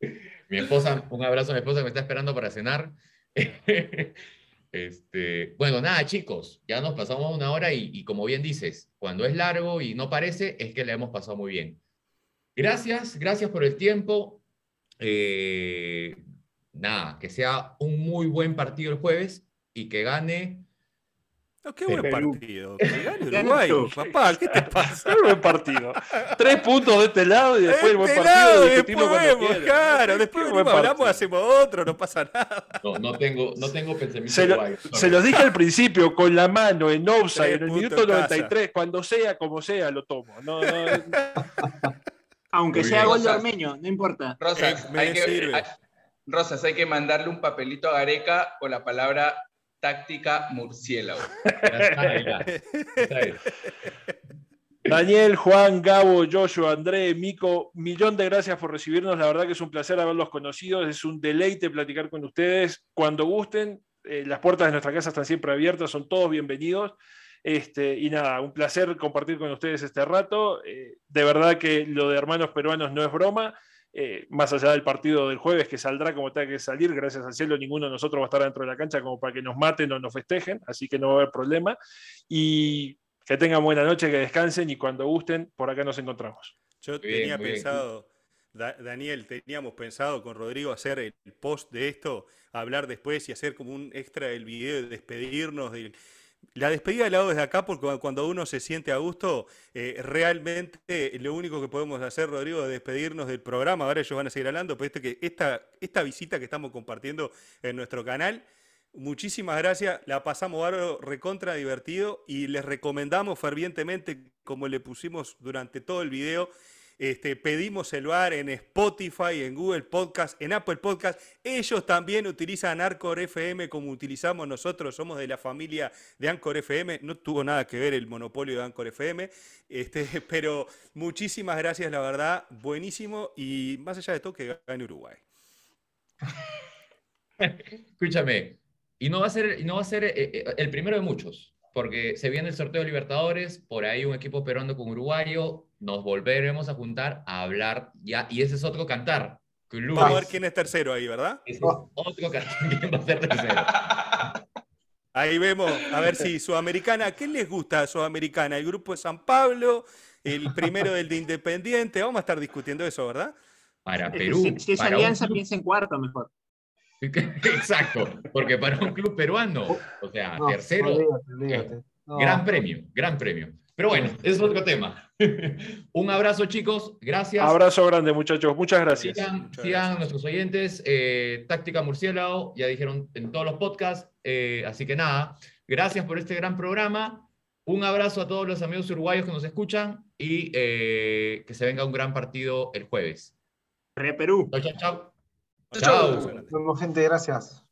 Mi esposa, un abrazo a mi esposa que me está esperando para cenar. Este, bueno, nada, chicos, ya nos pasamos una hora y, como bien dices, cuando es largo y no parece, es que la hemos pasado muy bien. Gracias, gracias por el tiempo. Eh, nada, que sea un muy buen partido el jueves y que gane No, qué buen Perú. partido. Uruguay, papá, ¿qué te pasa? Qué buen partido. Tres puntos de este lado y después el buen Este partido. lado, después vemos, claro, después buen hablamos, partido. hacemos otro, no pasa nada. No, no tengo, no tengo pensamiento Se, lo- guay. se los dije al principio, con la mano en offside, en el minuto en casa. 93, cuando sea, como sea, lo tomo. No, no, Aunque Muy sea bien. gol de. Ormeño, no importa. Rosas, Eh, me hay que, hay- Rosas, hay que mandarle un papelito a Gareca con la palabra táctica murciélago. Daniel, Juan, Gabo, Joshua, André, Mico, millón de gracias por recibirnos. La verdad que es un placer haberlos conocido. Es un deleite platicar con ustedes. Cuando gusten, eh, las puertas de nuestra casa están siempre abiertas, son todos bienvenidos. Este, y nada, un placer compartir con ustedes este rato. Eh, de verdad que lo de hermanos peruanos no es broma. Eh, más allá del partido del jueves que saldrá como tenga que salir, gracias al cielo ninguno de nosotros va a estar dentro de la cancha como para que nos maten o nos festejen, así que no va a haber problema. Y que tengan buena noche, que descansen y cuando gusten, por acá nos encontramos. Yo Muy tenía bien. pensado, Da- Daniel, teníamos pensado con Rodrigo hacer el post de esto, hablar después y hacer como un extra del video, de despedirnos. del- La despedida la hago desde acá porque cu- cuando uno se siente a gusto, eh, realmente lo único que podemos hacer, Rodrigo, es despedirnos del programa. Ahora ellos van a seguir hablando, pero este que, esta, esta visita que estamos compartiendo en nuestro canal, muchísimas gracias. La pasamos bárbaro, recontra divertido y les recomendamos fervientemente, como le pusimos durante todo el video, este, pedimos el bar en Spotify, en Google Podcast, en Apple Podcast. Ellos también utilizan Anchor FM como utilizamos nosotros. Somos de la familia de Anchor FM. No tuvo nada que ver el monopolio de Anchor FM. Este, pero muchísimas gracias, la verdad. Buenísimo. Y más allá de todo, que gane Uruguay. Escúchame, y no va a ser, no va a ser eh, eh, el primero de muchos, porque se viene el sorteo de Libertadores, por ahí un equipo peruano con uruguayo, nos volveremos a juntar a hablar ya, y ese es otro cantar. Vamos a ver quién es tercero ahí, ¿verdad? Ese es otro cantar. ¿Quién va a ser tercero? Ahí vemos, a ver si Sudamericana, ¿qué les gusta a Sudamericana? El grupo de San Pablo, el primero del de Independiente, vamos a estar discutiendo eso, ¿verdad? Para Perú. si, si es para alianza, club- piensa en cuarto mejor. Exacto, porque para un club peruano, o sea, No, tercero, olvídate, olvídate. No. gran premio, gran premio. Pero bueno, ese es otro tema. un abrazo, chicos, gracias. Abrazo grande, muchachos. Muchas gracias. Sigan, Muchas sigan gracias. nuestros oyentes, eh, Táctica Murciélago, ya dijeron en todos los podcasts, eh, así que nada, gracias por este gran programa, un abrazo a todos los amigos uruguayos que nos escuchan y eh, que se venga un gran partido el jueves. Re Perú. Chao, chao, chao. Chao. Chao. Nos vemos, gente, gracias.